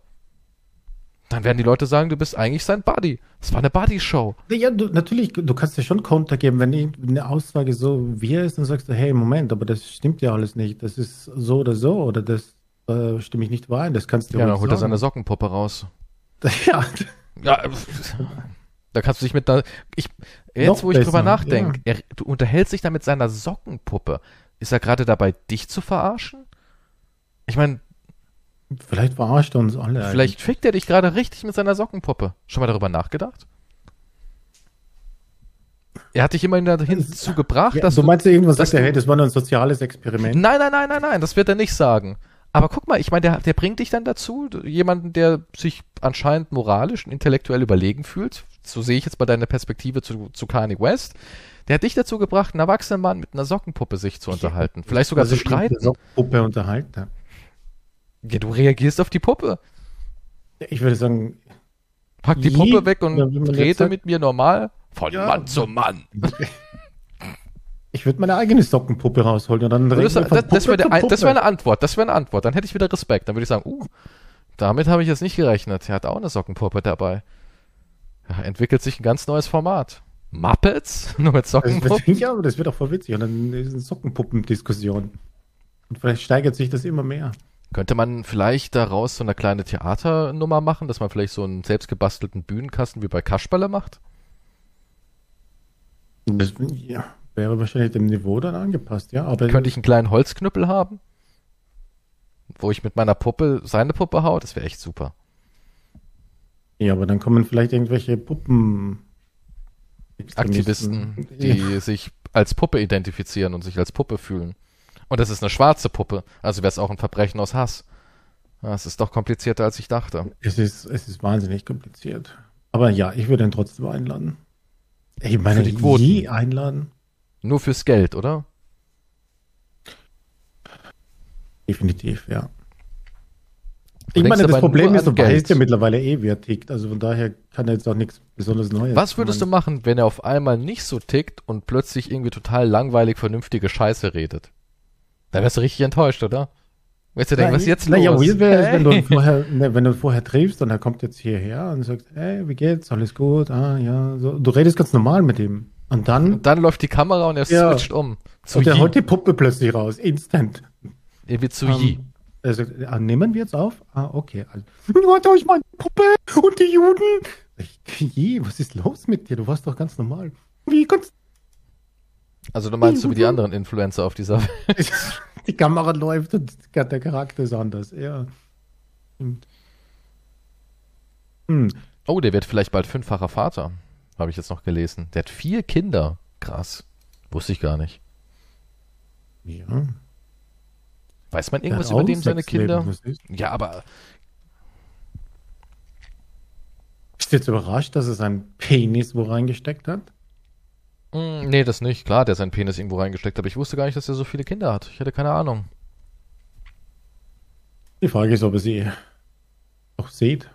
Speaker 1: dann werden die Leute sagen, du bist eigentlich sein Buddy. Das war eine Buddy-Show.
Speaker 2: Ja, du, natürlich, du kannst dir schon Konter geben, wenn eine Aussage so wie er ist, dann sagst du, hey, Moment, aber das stimmt ja alles nicht. Das ist so oder so oder das äh, stimme ich nicht überein. Das kannst du
Speaker 1: Ja, dann holt er seine Sockenpuppe raus. [laughs]
Speaker 2: ja.
Speaker 1: ja. Da kannst du dich mit einer. Ich, jetzt, Noch wo ich besser, drüber nachdenke, ja. du unterhältst dich da mit seiner Sockenpuppe. Ist er gerade dabei, dich zu verarschen? Ich meine,
Speaker 2: Vielleicht verarscht er uns alle.
Speaker 1: Vielleicht eigentlich. fickt er dich gerade richtig mit seiner Sockenpuppe. Schon mal darüber nachgedacht? Er hat dich immerhin dazu gebracht, ja,
Speaker 2: dass du. meinst du irgendwas, sagt er, hey, das war nur ein soziales Experiment?
Speaker 1: Nein, nein, nein, nein, nein, das wird er nicht sagen. Aber guck mal, ich meine, der, der bringt dich dann dazu, jemanden, der sich anscheinend moralisch und intellektuell überlegen fühlt. So sehe ich jetzt bei deiner Perspektive zu, zu Kanye West. Der hat dich dazu gebracht, einen erwachsenen Mann mit einer Sockenpuppe sich zu unterhalten. Vielleicht sogar zu streiten. Mit
Speaker 2: Sockenpuppe unterhalten.
Speaker 1: Ja, du reagierst auf die Puppe.
Speaker 2: Ich würde sagen.
Speaker 1: Pack die Puppe weg und rede mit mir normal. Von ja. Mann zu Mann.
Speaker 2: Ich würde meine eigene Sockenpuppe rausholen und dann
Speaker 1: das, das, das wäre wär eine Antwort. Das wäre eine Antwort. Dann hätte ich wieder Respekt. Dann würde ich sagen, uh, damit habe ich jetzt nicht gerechnet. Er hat auch eine Sockenpuppe dabei. Ja, entwickelt sich ein ganz neues Format. Muppets? [laughs] Nur mit Sockenpuppen?
Speaker 2: ja, aber das wird auch voll witzig. Und dann ist eine Sockenpuppendiskussion. Und vielleicht steigert sich das immer mehr.
Speaker 1: Könnte man vielleicht daraus so eine kleine Theaternummer machen, dass man vielleicht so einen selbstgebastelten Bühnenkasten wie bei Kasperle macht?
Speaker 2: Das ja, wäre wahrscheinlich dem Niveau dann angepasst, ja. Aber
Speaker 1: Könnte ich einen kleinen Holzknüppel haben? Wo ich mit meiner Puppe seine Puppe hau? Das wäre echt super.
Speaker 2: Ja, aber dann kommen vielleicht irgendwelche Puppen.
Speaker 1: Aktivisten, die ja. sich als Puppe identifizieren und sich als Puppe fühlen. Und es ist eine schwarze Puppe. Also wäre es auch ein Verbrechen aus Hass. Es ist doch komplizierter, als ich dachte.
Speaker 2: Es ist, es ist wahnsinnig kompliziert. Aber ja, ich würde ihn trotzdem einladen. Ich meine, Für die Quoten. je einladen.
Speaker 1: Nur fürs Geld, oder?
Speaker 2: Definitiv, ja. Ich meine, das Problem ist, du Geld. weißt ja mittlerweile eh, wie er tickt. Also von daher kann er jetzt auch nichts besonders Neues.
Speaker 1: Was würdest du machen, wenn er auf einmal nicht so tickt und plötzlich irgendwie total langweilig vernünftige Scheiße redet? Da wärst du richtig enttäuscht, oder? Weißt du denken, was ist jetzt
Speaker 2: na, los? Ja, weird wäre hey. wenn du vorher, ne, wenn du vorher triffst und er kommt jetzt hierher und sagt, hey, wie geht's? Alles gut? Ah, ja. So, du redest ganz normal mit ihm. Und dann,
Speaker 1: Und dann läuft die Kamera und er
Speaker 2: Ja.
Speaker 1: switcht um. Zu
Speaker 2: und er holt die Puppe plötzlich raus, instant.
Speaker 1: Er wird zu
Speaker 2: Ähm,
Speaker 1: Yi.
Speaker 2: Er sagt, ah, nehmen wir jetzt auf? Ah, okay. Also, [laughs] Warte euch meine Puppe und die Juden. Ich, je, was ist los mit dir? Du warst doch ganz normal. Wie kannst
Speaker 1: Also du meinst so wie die [laughs] anderen Influencer auf dieser Welt. [laughs]
Speaker 2: die Kamera läuft und der Charakter ist anders. Ja. Hm.
Speaker 1: Oh, der wird vielleicht bald fünffacher Vater. Habe ich jetzt noch gelesen. Der hat vier Kinder. Krass. Wusste ich gar nicht.
Speaker 2: Ja.
Speaker 1: Weiß man irgendwas über den seine Kinder?
Speaker 2: ist?
Speaker 1: Ja, aber
Speaker 2: Bist du jetzt überrascht, dass er seinen Penis wo reingesteckt hat?
Speaker 1: Mh, nee, das nicht. Klar, der seinen Penis irgendwo reingesteckt, aber ich wusste gar nicht, dass er so viele Kinder hat. Ich hatte keine Ahnung.
Speaker 2: Die Frage ist, ob er sie auch sieht.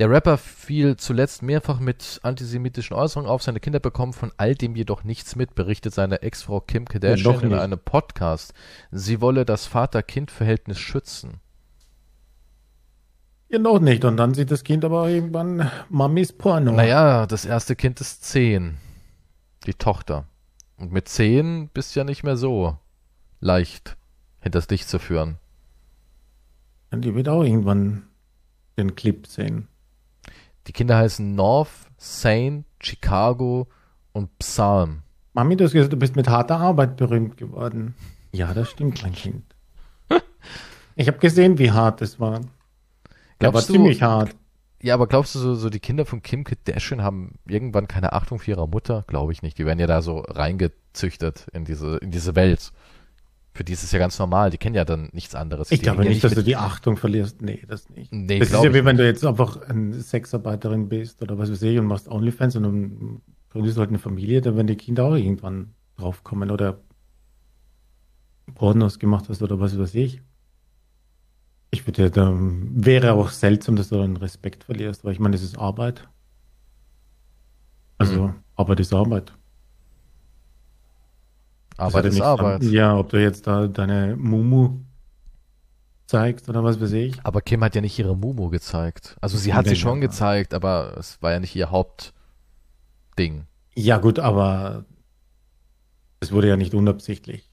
Speaker 1: Der Rapper fiel zuletzt mehrfach mit antisemitischen Äußerungen auf. Seine Kinder bekommen von all dem jedoch nichts mit, berichtet seine Ex-Frau Kim Kardashian
Speaker 2: noch
Speaker 1: in einem Podcast. Sie wolle das Vater-Kind-Verhältnis schützen.
Speaker 2: Ja, noch nicht. Und dann sieht das Kind aber irgendwann Mamis Porno.
Speaker 1: Naja, das erste Kind ist zehn. Die Tochter. Und mit zehn bist du ja nicht mehr so leicht hinters Licht zu führen.
Speaker 2: Und die wird auch irgendwann den Clip sehen.
Speaker 1: Die Kinder heißen North, Saint, Chicago und Psalm.
Speaker 2: Mami, du hast gesagt, du bist mit harter Arbeit berühmt geworden. Ja, das stimmt, mein Kind. [laughs] Ich habe gesehen, wie hart es war. Der war
Speaker 1: Glaubst du,
Speaker 2: ziemlich hart.
Speaker 1: ja, aber glaubst du, so, so die Kinder von Kim Kardashian haben irgendwann keine Achtung für ihre Mutter? Glaube ich nicht. Die werden ja da so reingezüchtet in diese, in diese Welt. Für die ist es ja ganz normal. Die kennen ja dann nichts anderes.
Speaker 2: Ich
Speaker 1: Die
Speaker 2: glaube
Speaker 1: ja
Speaker 2: nicht, dass du die Achtung verlierst. Nee, das nicht.
Speaker 1: Nee,
Speaker 2: das ist ja wie wenn du jetzt einfach eine Sexarbeiterin bist oder was weiß ich und machst Onlyfans und dann gründest halt eine Familie, dann werden die Kinder auch irgendwann draufkommen oder Pornos gemacht hast oder was weiß ich. Ich würde, da wäre auch seltsam, dass du dann Respekt verlierst, weil ich meine, es ist Arbeit. Also,
Speaker 1: Mhm.
Speaker 2: Arbeit ist Arbeit.
Speaker 1: Arbeit ist Arbeit.
Speaker 2: damit- Ja, ob du jetzt da deine Mumu zeigst oder was weiß ich.
Speaker 1: Aber Kim hat ja nicht ihre Mumu gezeigt. Also sie hat sie schon
Speaker 2: ja.
Speaker 1: gezeigt, aber es war ja nicht ihr Hauptding.
Speaker 2: Ja, gut, aber es wurde ja nicht unabsichtlich.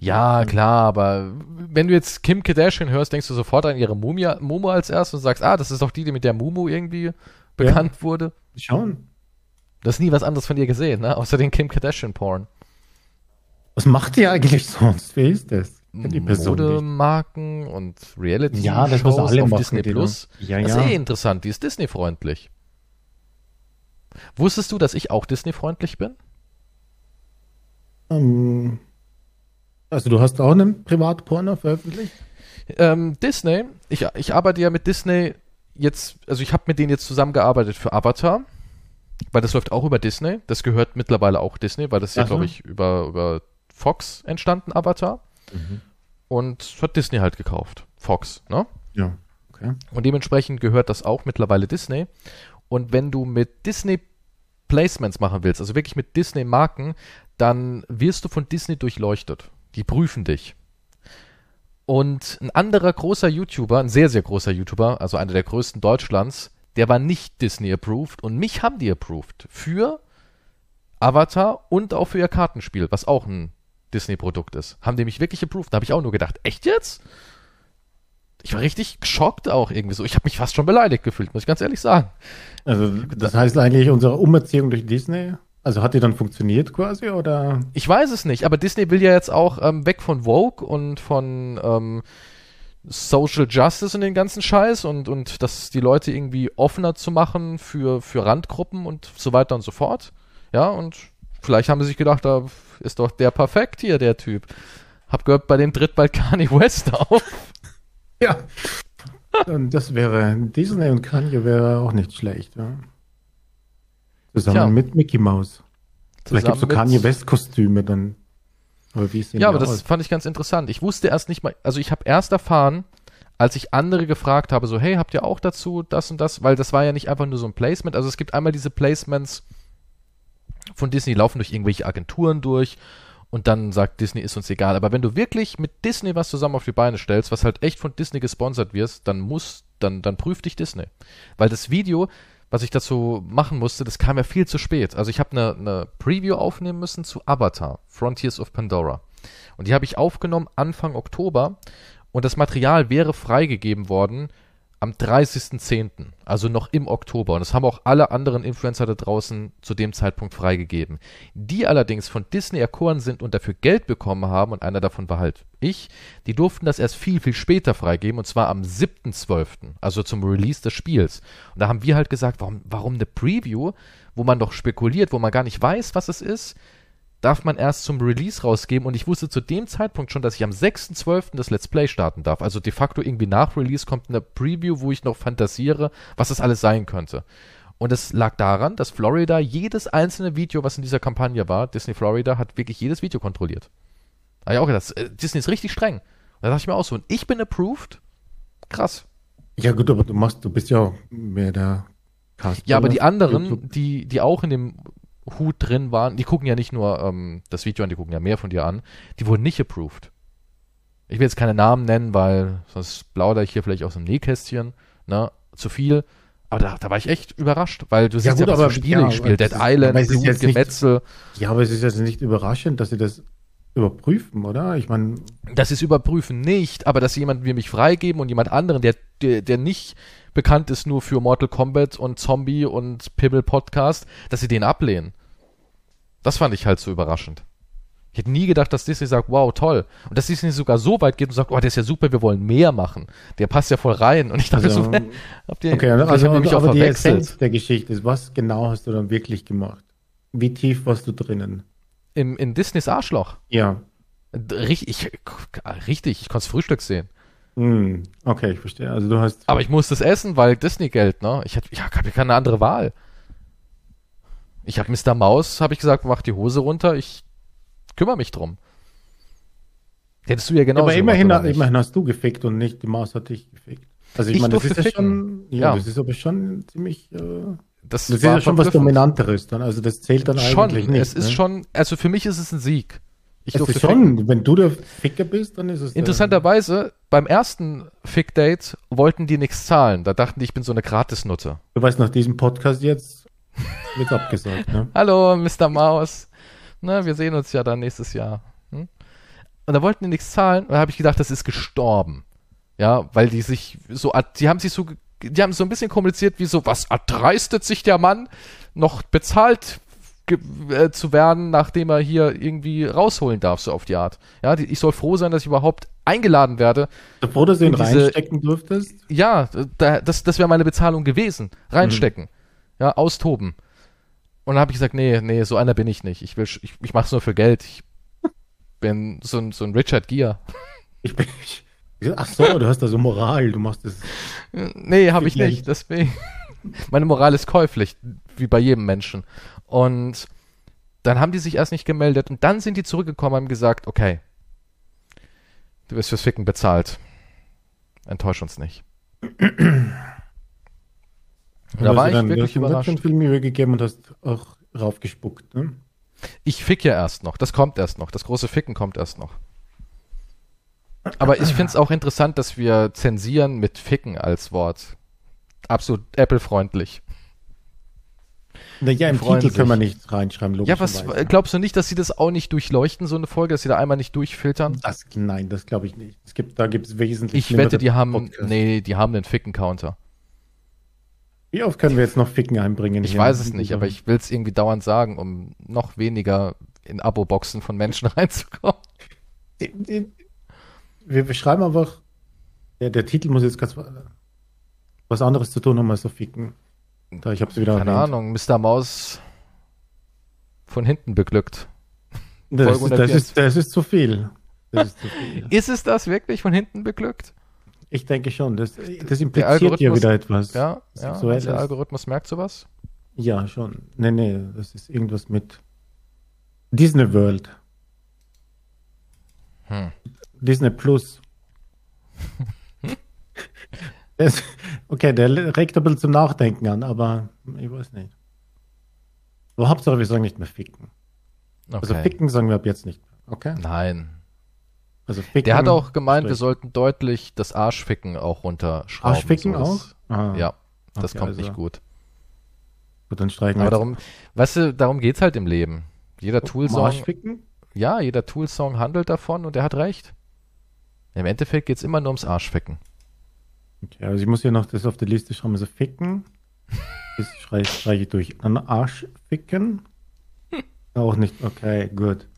Speaker 1: Ja, klar, aber wenn du jetzt Kim Kardashian hörst, denkst du sofort an ihre Mumia, Mumu als erstes und sagst, ah, das ist doch die, die mit der Mumu irgendwie bekannt wurde.
Speaker 2: Schon.
Speaker 1: Du hast nie was anderes von ihr gesehen, ne? Außer den Kim Kardashian Porn.
Speaker 2: Was macht die eigentlich sonst? Wer ist das?
Speaker 1: Modemarken und Reality
Speaker 2: Ja, das,
Speaker 1: Shows
Speaker 2: alle
Speaker 1: auf
Speaker 2: machen,
Speaker 1: Disney Plus.
Speaker 2: Ja,
Speaker 1: Das ist
Speaker 2: ja.
Speaker 1: eh interessant, die ist Disney-freundlich. Wusstest du, dass ich auch Disney-freundlich bin?
Speaker 2: Ähm, also du hast auch einen Privatporno veröffentlicht?
Speaker 1: Ähm, Disney, ich, ich arbeite ja mit Disney jetzt, also ich habe mit denen jetzt zusammengearbeitet für Avatar, weil das läuft auch über Disney. Das gehört mittlerweile auch Disney, weil das ist ja, glaube ich, über, über Fox entstanden, Avatar. Und das hat Disney halt gekauft. Fox, ne?
Speaker 2: Ja. Okay.
Speaker 1: Und dementsprechend gehört das auch mittlerweile Disney. Und wenn du mit Disney Placements machen willst, also wirklich mit Disney Marken, dann wirst du von Disney durchleuchtet. Die prüfen dich. Und ein anderer großer YouTuber, ein sehr, sehr großer YouTuber, also einer der größten Deutschlands, der war nicht Disney approved und mich haben die approved für Avatar und auch für ihr Kartenspiel, was auch ein Disney-Produkt ist. Haben die mich wirklich approved? Da habe ich auch nur gedacht, echt jetzt? Ich war richtig geschockt auch irgendwie so. Ich habe mich fast schon beleidigt gefühlt, muss ich ganz ehrlich sagen.
Speaker 2: Also das heißt eigentlich unsere Umerziehung durch Disney, also hat die dann funktioniert quasi oder?
Speaker 1: Ich weiß es nicht, aber Disney will ja jetzt auch ähm, weg von Vogue und von ähm, Social Justice und den ganzen Scheiß und, und das die Leute irgendwie offener zu machen für, für Randgruppen und so weiter und so fort. Ja, und vielleicht haben sie sich gedacht, da ist doch der perfekt hier, der Typ. Hab gehört, bei dem tritt bald [laughs] Kanye West auf.
Speaker 2: Ja. Und das wäre Disney und Kanye wäre auch nicht schlecht, ja. Zusammen
Speaker 1: Tja.
Speaker 2: mit Mickey Mouse. Vielleicht gibt es so Kanye West Kostüme dann. Aber wie
Speaker 1: Ja, aber das
Speaker 2: aus?
Speaker 1: fand ich ganz interessant. Ich wusste erst nicht mal, also ich habe erst erfahren, als ich andere gefragt habe, so, hey, habt ihr auch dazu das und das? Weil das war ja nicht einfach nur so ein Placement. Also es gibt einmal diese Placements von Disney, die laufen durch irgendwelche Agenturen durch und dann sagt Disney, ist uns egal. Aber wenn du wirklich mit Disney was zusammen auf die Beine stellst, was halt echt von Disney gesponsert wirst, dann muss, dann, dann prüft dich Disney. Weil das Video, was ich dazu machen musste, das kam ja viel zu spät. Also ich habe eine, eine Preview aufnehmen müssen zu Avatar, Frontiers of Pandora. Und die habe ich aufgenommen Anfang Oktober und das Material wäre freigegeben worden am 30.10., also noch im Oktober. Und das haben auch alle anderen Influencer da draußen zu dem Zeitpunkt freigegeben. Die allerdings von Disney erkoren sind und dafür Geld bekommen haben, und einer davon war halt ich, die durften das erst viel, viel später freigeben, und zwar am 7.12., also zum Release des Spiels. Und da haben wir halt gesagt, warum, warum eine Preview, wo man doch spekuliert, wo man gar nicht weiß, was es ist, darf man erst zum Release rausgeben und ich wusste zu dem Zeitpunkt schon, dass ich am 6.12. das Let's Play starten darf. Also de facto irgendwie nach Release kommt eine Preview, wo ich noch fantasiere, was das alles sein könnte. Und es lag daran, dass Florida jedes einzelne Video, was in dieser Kampagne war, Disney Florida, hat wirklich jedes Video kontrolliert. Da ich auch gedacht, äh, Disney ist richtig streng. Da dachte ich mir auch so, und ich bin approved? Krass.
Speaker 2: Ja, gut, aber du machst, du bist ja mehr der
Speaker 1: Cast. Ja, aber die anderen, die, die auch in dem Hut drin waren, die gucken ja nicht nur ähm, das Video an, die gucken ja mehr von dir an, die wurden nicht approved. Ich will jetzt keine Namen nennen, weil sonst plaudere ich hier vielleicht aus dem Nähkästchen, ne, zu viel. Aber da, da war ich echt überrascht, weil du
Speaker 2: ja,
Speaker 1: siehst
Speaker 2: gut,
Speaker 1: ja, was
Speaker 2: aber,
Speaker 1: für Spiele
Speaker 2: ja,
Speaker 1: ich spiele. Dead Island, Blut, Gemetzel.
Speaker 2: Nicht, ja, aber es ist jetzt nicht überraschend, dass sie das überprüfen, oder? Ich meine.
Speaker 1: Das ist überprüfen nicht, aber dass jemand wie mich freigeben und jemand anderen, der, der, der nicht bekannt ist nur für Mortal Kombat und Zombie und Pibble Podcast, dass sie den ablehnen. Das fand ich halt so überraschend. Ich hätte nie gedacht, dass Disney sagt, wow, toll. Und dass Disney sogar so weit geht und sagt, oh, der ist ja super, wir wollen mehr machen. Der passt ja voll rein. Und ich dachte
Speaker 2: also,
Speaker 1: so, [laughs]
Speaker 2: habt ihr, okay, also, aber, aber die Essenz der Geschichte ist, was genau hast du dann wirklich gemacht? Wie tief warst du drinnen?
Speaker 1: Im, in Disneys Arschloch?
Speaker 2: Ja.
Speaker 1: Richtig, ich, richtig, ich konnte Frühstück sehen.
Speaker 2: Mm, okay, ich verstehe. Also du hast.
Speaker 1: Aber ich musste es essen, weil Disney Geld, ne? Ich hatte, ja, habe keine andere Wahl. Ich habe Mr. Maus, habe ich gesagt, mach die Hose runter, ich kümmere mich drum. Hättest du ja genau.
Speaker 2: aber immerhin, gemacht, immerhin hast du gefickt und nicht die Maus hat dich gefickt.
Speaker 1: Also ich, ich meine, das ist ja schon,
Speaker 2: ja, ja, das ist aber schon ziemlich. Äh, das, das ist ja schon was Dominanteres dann. Also das zählt dann
Speaker 1: schon,
Speaker 2: eigentlich nicht.
Speaker 1: Es ist ne? schon, also für mich ist es ein Sieg.
Speaker 2: Ich es ist schon, ficken. wenn du der Ficker bist, dann ist es.
Speaker 1: Interessanterweise, beim ersten Fick-Date wollten die nichts zahlen. Da dachten die, ich bin so eine Gratisnutte.
Speaker 2: Du weißt, nach diesem Podcast jetzt wird abgesagt, ne? [laughs]
Speaker 1: Hallo, Mr. Maus. Na, wir sehen uns ja dann nächstes Jahr. Hm? Und da wollten die nichts zahlen. Und da habe ich gedacht, das ist gestorben. Ja, weil die sich so, die haben sich so, die haben so ein bisschen kommuniziert wie so, was erdreistet sich der Mann, noch bezahlt äh, zu werden, nachdem er hier irgendwie rausholen darf, so auf die Art. Ja, die, ich soll froh sein, dass ich überhaupt eingeladen werde.
Speaker 2: Bevor du sie in reinstecken durftest?
Speaker 1: Ja, da, das, das wäre meine Bezahlung gewesen. Reinstecken. Mhm. Ja, austoben. Und dann habe ich gesagt, nee, nee, so einer bin ich nicht. Ich will, ich, ich mache es nur für Geld. Ich bin so ein, so ein Richard Gere.
Speaker 2: Ich bin, ich, ach so, du hast da so Moral, du machst das.
Speaker 1: Nee, habe ich nicht, deswegen. [laughs] Meine Moral ist käuflich, wie bei jedem Menschen. Und dann haben die sich erst nicht gemeldet und dann sind die zurückgekommen und haben gesagt, okay, du wirst fürs Ficken bezahlt. Enttäusch uns nicht. [clears throat]
Speaker 2: da war ich dann, wirklich überrascht. Du hast viel Mühe gegeben und hast auch raufgespuckt, ne?
Speaker 1: Ich fick ja erst noch. Das kommt erst noch. Das große Ficken kommt erst noch. Aber ich finde es auch interessant, dass wir zensieren mit Ficken als Wort. Absolut Apple-freundlich.
Speaker 2: Naja, im Titel sich. können wir nicht reinschreiben,
Speaker 1: Ja, was glaubst du nicht, dass sie das auch nicht durchleuchten, so eine Folge, dass sie da einmal nicht durchfiltern?
Speaker 2: Das, nein, das glaube ich nicht. Es gibt, da gibt es wesentlich
Speaker 1: Ich wette, die haben, Podcasts. nee, die haben den Ficken-Counter.
Speaker 2: Wie oft können wir jetzt noch Ficken einbringen?
Speaker 1: Ich hier? weiß es nicht, aber ich will es irgendwie dauernd sagen, um noch weniger in Abo-Boxen von Menschen [laughs] reinzukommen.
Speaker 2: Wir beschreiben einfach, der, der Titel muss jetzt ganz was anderes zu tun haben als so Ficken. Da, ich hab's wieder
Speaker 1: Keine erwähnt. Ahnung, Mr. Maus von hinten beglückt.
Speaker 2: Das, ist, das, ist, das ist zu viel. Das ist, zu viel. [laughs]
Speaker 1: ist es das wirklich von hinten beglückt?
Speaker 2: Ich denke schon. Das, das impliziert hier wieder etwas.
Speaker 1: Ja, ja der Algorithmus merkt sowas?
Speaker 2: Ja, schon. Nee, nee, das ist irgendwas mit Disney World. Hm. Disney Plus. okay, der regt ein bisschen zum Nachdenken an, aber ich weiß nicht. Aber Hauptsache, wir sagen nicht mehr ficken. Also okay. Also ficken sagen wir ab jetzt nicht mehr. Okay?
Speaker 1: Nein, also Ficken, Der hat auch gemeint, wir sollten deutlich das Arschficken auch runterschrauben.
Speaker 2: Arschficken so auch?
Speaker 1: Ah. Ja, das okay, kommt also. nicht gut.
Speaker 2: Gut, dann streichen
Speaker 1: Aber
Speaker 2: wir
Speaker 1: darum, weißt du, darum geht's halt im Leben. Jeder Tool-Song,
Speaker 2: Arschficken.
Speaker 1: ja, jeder Tool-Song handelt davon und er hat recht. Im Endeffekt geht's immer nur ums Arschficken.
Speaker 2: Okay, also ich muss hier noch das auf der Liste schreiben, also ficken. Das streiche streich ich durch. Dann Arschficken. Auch nicht, okay, gut.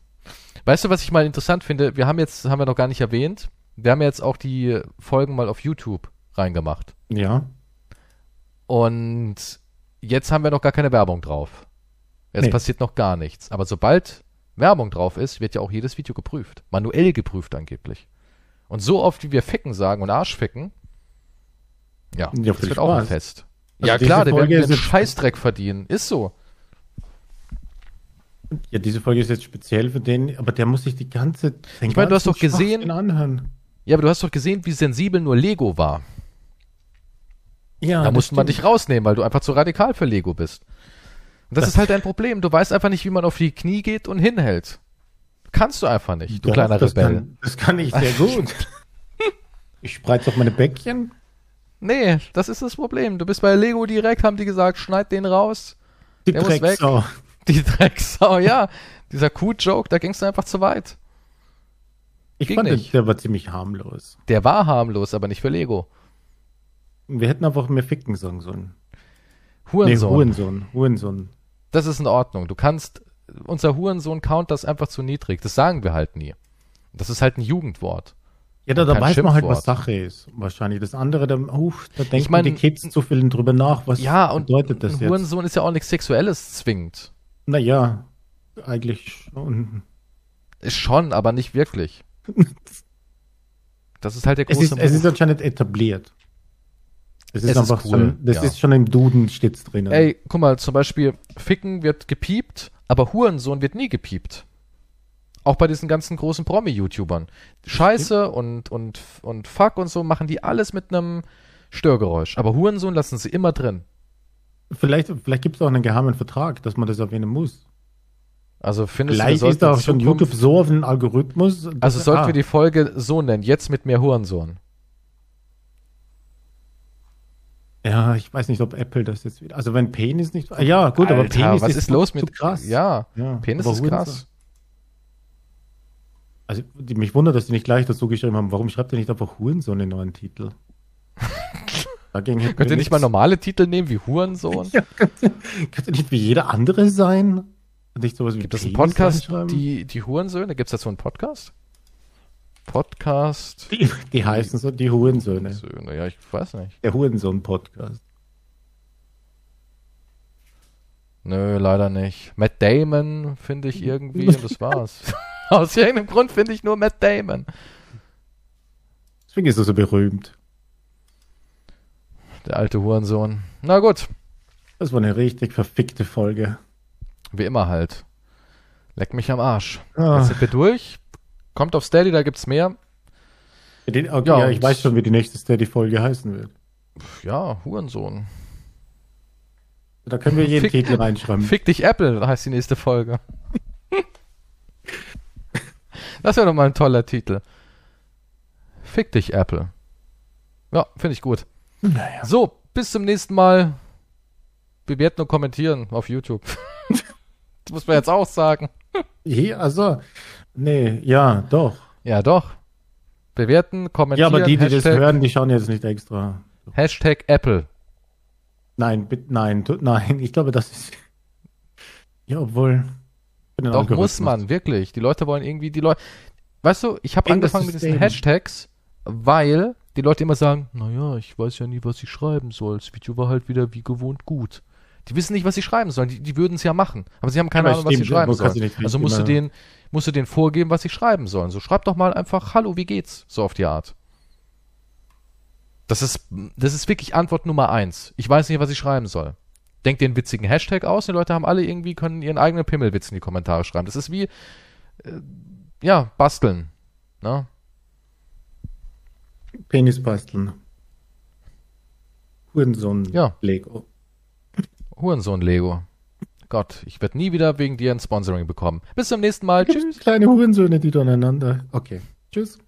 Speaker 1: Weißt du, was ich mal interessant finde? Wir haben jetzt, haben wir noch gar nicht erwähnt, wir haben jetzt auch die Folgen mal auf YouTube reingemacht.
Speaker 2: Ja.
Speaker 1: Und jetzt haben wir noch gar keine Werbung drauf. Jetzt
Speaker 2: Nee.
Speaker 1: passiert noch gar nichts. Aber sobald Werbung drauf ist, wird ja auch jedes Video geprüft. Manuell geprüft angeblich. Und so oft, wie wir Ficken sagen und Arschficken, ja,
Speaker 2: Ja,
Speaker 1: das wird auch ein
Speaker 2: Spaß.
Speaker 1: Fest.
Speaker 2: Also
Speaker 1: ja klar, der wird
Speaker 2: Folge
Speaker 1: einen Scheißdreck verdienen. Ist so.
Speaker 2: Ja, diese Folge ist jetzt speziell für den, aber der muss sich die ganze. Den
Speaker 1: Ich meine, du hast doch gesehen-
Speaker 2: Anhören.
Speaker 1: Ja, aber du hast doch gesehen, wie sensibel nur Lego war.
Speaker 2: Ja,
Speaker 1: da musste man dich rausnehmen, weil du einfach zu radikal für Lego bist. Und das,
Speaker 2: Das-
Speaker 1: ist halt ein Problem. Du weißt einfach nicht, wie man auf die Knie geht und hinhält. Kannst du einfach nicht, du
Speaker 2: Doch,
Speaker 1: kleiner
Speaker 2: das
Speaker 1: Rebell.
Speaker 2: Kann, das kann ich sehr gut. [laughs] ich spreiz auf meine Bäckchen.
Speaker 1: Nee, das ist das Problem. Du bist bei Lego direkt, haben die gesagt, schneid den raus.
Speaker 2: Die
Speaker 1: Der muss weg.
Speaker 2: Drecksau. [laughs]
Speaker 1: Die Drecksau, ja. Dieser Kuh-Joke, da ging's einfach zu weit.
Speaker 2: Ich
Speaker 1: Ging
Speaker 2: fand,
Speaker 1: nicht.
Speaker 2: der war ziemlich harmlos.
Speaker 1: Der war harmlos, aber nicht für Lego.
Speaker 2: Wir hätten einfach mehr Ficken sagen sollen.
Speaker 1: Hurensohn.
Speaker 2: Nee, Hurensohn. Hurensohn.
Speaker 1: Das ist in Ordnung. Du kannst, unser Hurensohn-Count das einfach zu niedrig. Das sagen wir halt nie. Das ist halt ein Jugendwort.
Speaker 2: Ja, da,
Speaker 1: Und
Speaker 2: da weiß man halt, was. Sache ist. Wahrscheinlich. Das andere, da, uh, da denken
Speaker 1: mein,
Speaker 2: die Kids zu viel drüber nach. Was
Speaker 1: Ja, und
Speaker 2: bedeutet das jetzt?
Speaker 1: Hurensohn ist ja auch nichts Sexuelles zwingend.
Speaker 2: Naja, eigentlich schon.
Speaker 1: Ist schon, aber nicht wirklich. [laughs] Das ist halt der
Speaker 2: Es
Speaker 1: große
Speaker 2: ist, es ist anscheinend etabliert. Es ist
Speaker 1: Es ist
Speaker 2: einfach
Speaker 1: cool,
Speaker 2: schon, das
Speaker 1: ja.
Speaker 2: ist schon im Duden steht's drinnen.
Speaker 1: Ey, guck mal, zum Beispiel, Ficken wird gepiept, aber Hurensohn wird nie gepiept. Auch bei diesen ganzen großen Promi-YouTubern. Scheiße und, und, und Fuck und so machen die alles mit einem Störgeräusch. Aber Hurensohn lassen sie immer drin.
Speaker 2: Vielleicht, vielleicht gibt es auch einen geheimen Vertrag, dass man das erwähnen muss.
Speaker 1: Also findest
Speaker 2: Vielleicht
Speaker 1: du,
Speaker 2: ist da auch schon YouTube so auf den Algorithmus.
Speaker 1: Also sollten
Speaker 2: ah,
Speaker 1: wir die Folge so nennen, jetzt mit mehr Hurensohn.
Speaker 2: Ja, ich weiß nicht, ob Apple das jetzt wieder. Also wenn Penis nicht. Ah, Ja, gut, aber
Speaker 1: Alter,
Speaker 2: Penis
Speaker 1: was
Speaker 2: ist,
Speaker 1: ist los mit
Speaker 2: krass.
Speaker 1: Ja,
Speaker 2: Ja,
Speaker 1: Penis
Speaker 2: aber
Speaker 1: ist krass.
Speaker 2: Also die, mich wundert, dass die nicht gleich dazu geschrieben haben, warum schreibt ihr nicht einfach Hurensohn in neuen Titel? [laughs] Dagegen
Speaker 1: Könnt ihr nicht mal
Speaker 2: nichts.
Speaker 1: normale Titel nehmen wie Hurensohn? [laughs]
Speaker 2: Ja, könnte, nicht wie jeder andere sein? Nicht sowas wie
Speaker 1: Gibt es einen Podcast, die, die Hurensöhne? Gibt es dazu einen Podcast? Podcast.
Speaker 2: Die, die heißen so die Hurensöhne.
Speaker 1: Söhne, ja, ich weiß nicht.
Speaker 2: Der Hurensohn-Podcast.
Speaker 1: Nö, leider nicht. Matt Damon finde ich irgendwie und das war's. [laughs] Aus irgendeinem Grund finde ich nur Matt Damon.
Speaker 2: Deswegen ist er so berühmt.
Speaker 1: Der alte Hurensohn. Na gut,
Speaker 2: Das war eine richtig verfickte Folge.
Speaker 1: wie immer halt. Leck mich am Arsch.
Speaker 2: Ah.
Speaker 1: Jetzt sind wir durch. Kommt auf Steady, da gibt's mehr.
Speaker 2: Die, okay,
Speaker 1: Ja,
Speaker 2: ja, ich weiß schon, wie die nächste Steady-Folge heißen wird.
Speaker 1: Ja, Hurensohn.
Speaker 2: Da können wir jeden
Speaker 1: Fick-
Speaker 2: Titel reinschreiben.
Speaker 1: Fick dich Apple, heißt die nächste Folge. das wäre doch mal ein toller Titel. Fick dich Apple. Ja, finde ich gut.
Speaker 2: Naja.
Speaker 1: So, bis zum nächsten Mal. Bewerten und kommentieren auf YouTube. [laughs] das muss man jetzt auch sagen.
Speaker 2: Hier, also, nee, ja, doch.
Speaker 1: Ja, doch. Bewerten,
Speaker 2: Ja,
Speaker 1: kommentieren.
Speaker 2: aber die, die das
Speaker 1: Hashtag,
Speaker 2: hören, die schauen jetzt nicht extra.
Speaker 1: Hashtag Apple.
Speaker 2: Nein, bitte, nein, nein, ich glaube, das ist. [laughs] Ja, obwohl.
Speaker 1: Doch, muss man, wirklich. Die Leute wollen irgendwie, die Leute. Weißt du, ich habe
Speaker 2: das
Speaker 1: angefangen mit diesen. Hashtags, weil die Leute immer sagen, naja, ich weiß ja nie, was ich schreiben soll. Das Video war halt wieder wie gewohnt gut. Die wissen nicht, was sie schreiben sollen. Die, die würden es ja machen. Aber sie haben keine
Speaker 2: Aber
Speaker 1: Ahnung, was sie schreiben sollen. Also musst du denen, musst du denen vorgeben, was sie schreiben sollen. So schreib doch mal einfach, hallo, wie geht's? So auf die Art. Das ist, das ist wirklich Antwort Nummer eins. Ich weiß nicht, was ich schreiben soll. Denkt den witzigen Hashtag aus. Die Leute haben alle irgendwie, können ihren eigenen Pimmelwitz in die Kommentare schreiben. Das ist wie, äh, ja, basteln. Ne?
Speaker 2: Penis basteln. Hurensohn
Speaker 1: Ja.
Speaker 2: Lego.
Speaker 1: Hurensohn-Lego. Gott, ich werde nie wieder wegen dir ein Sponsoring bekommen. Bis zum nächsten Mal. Tschüss.
Speaker 2: Kleine Hurensöhne, die da aneinander. Okay. Tschüss.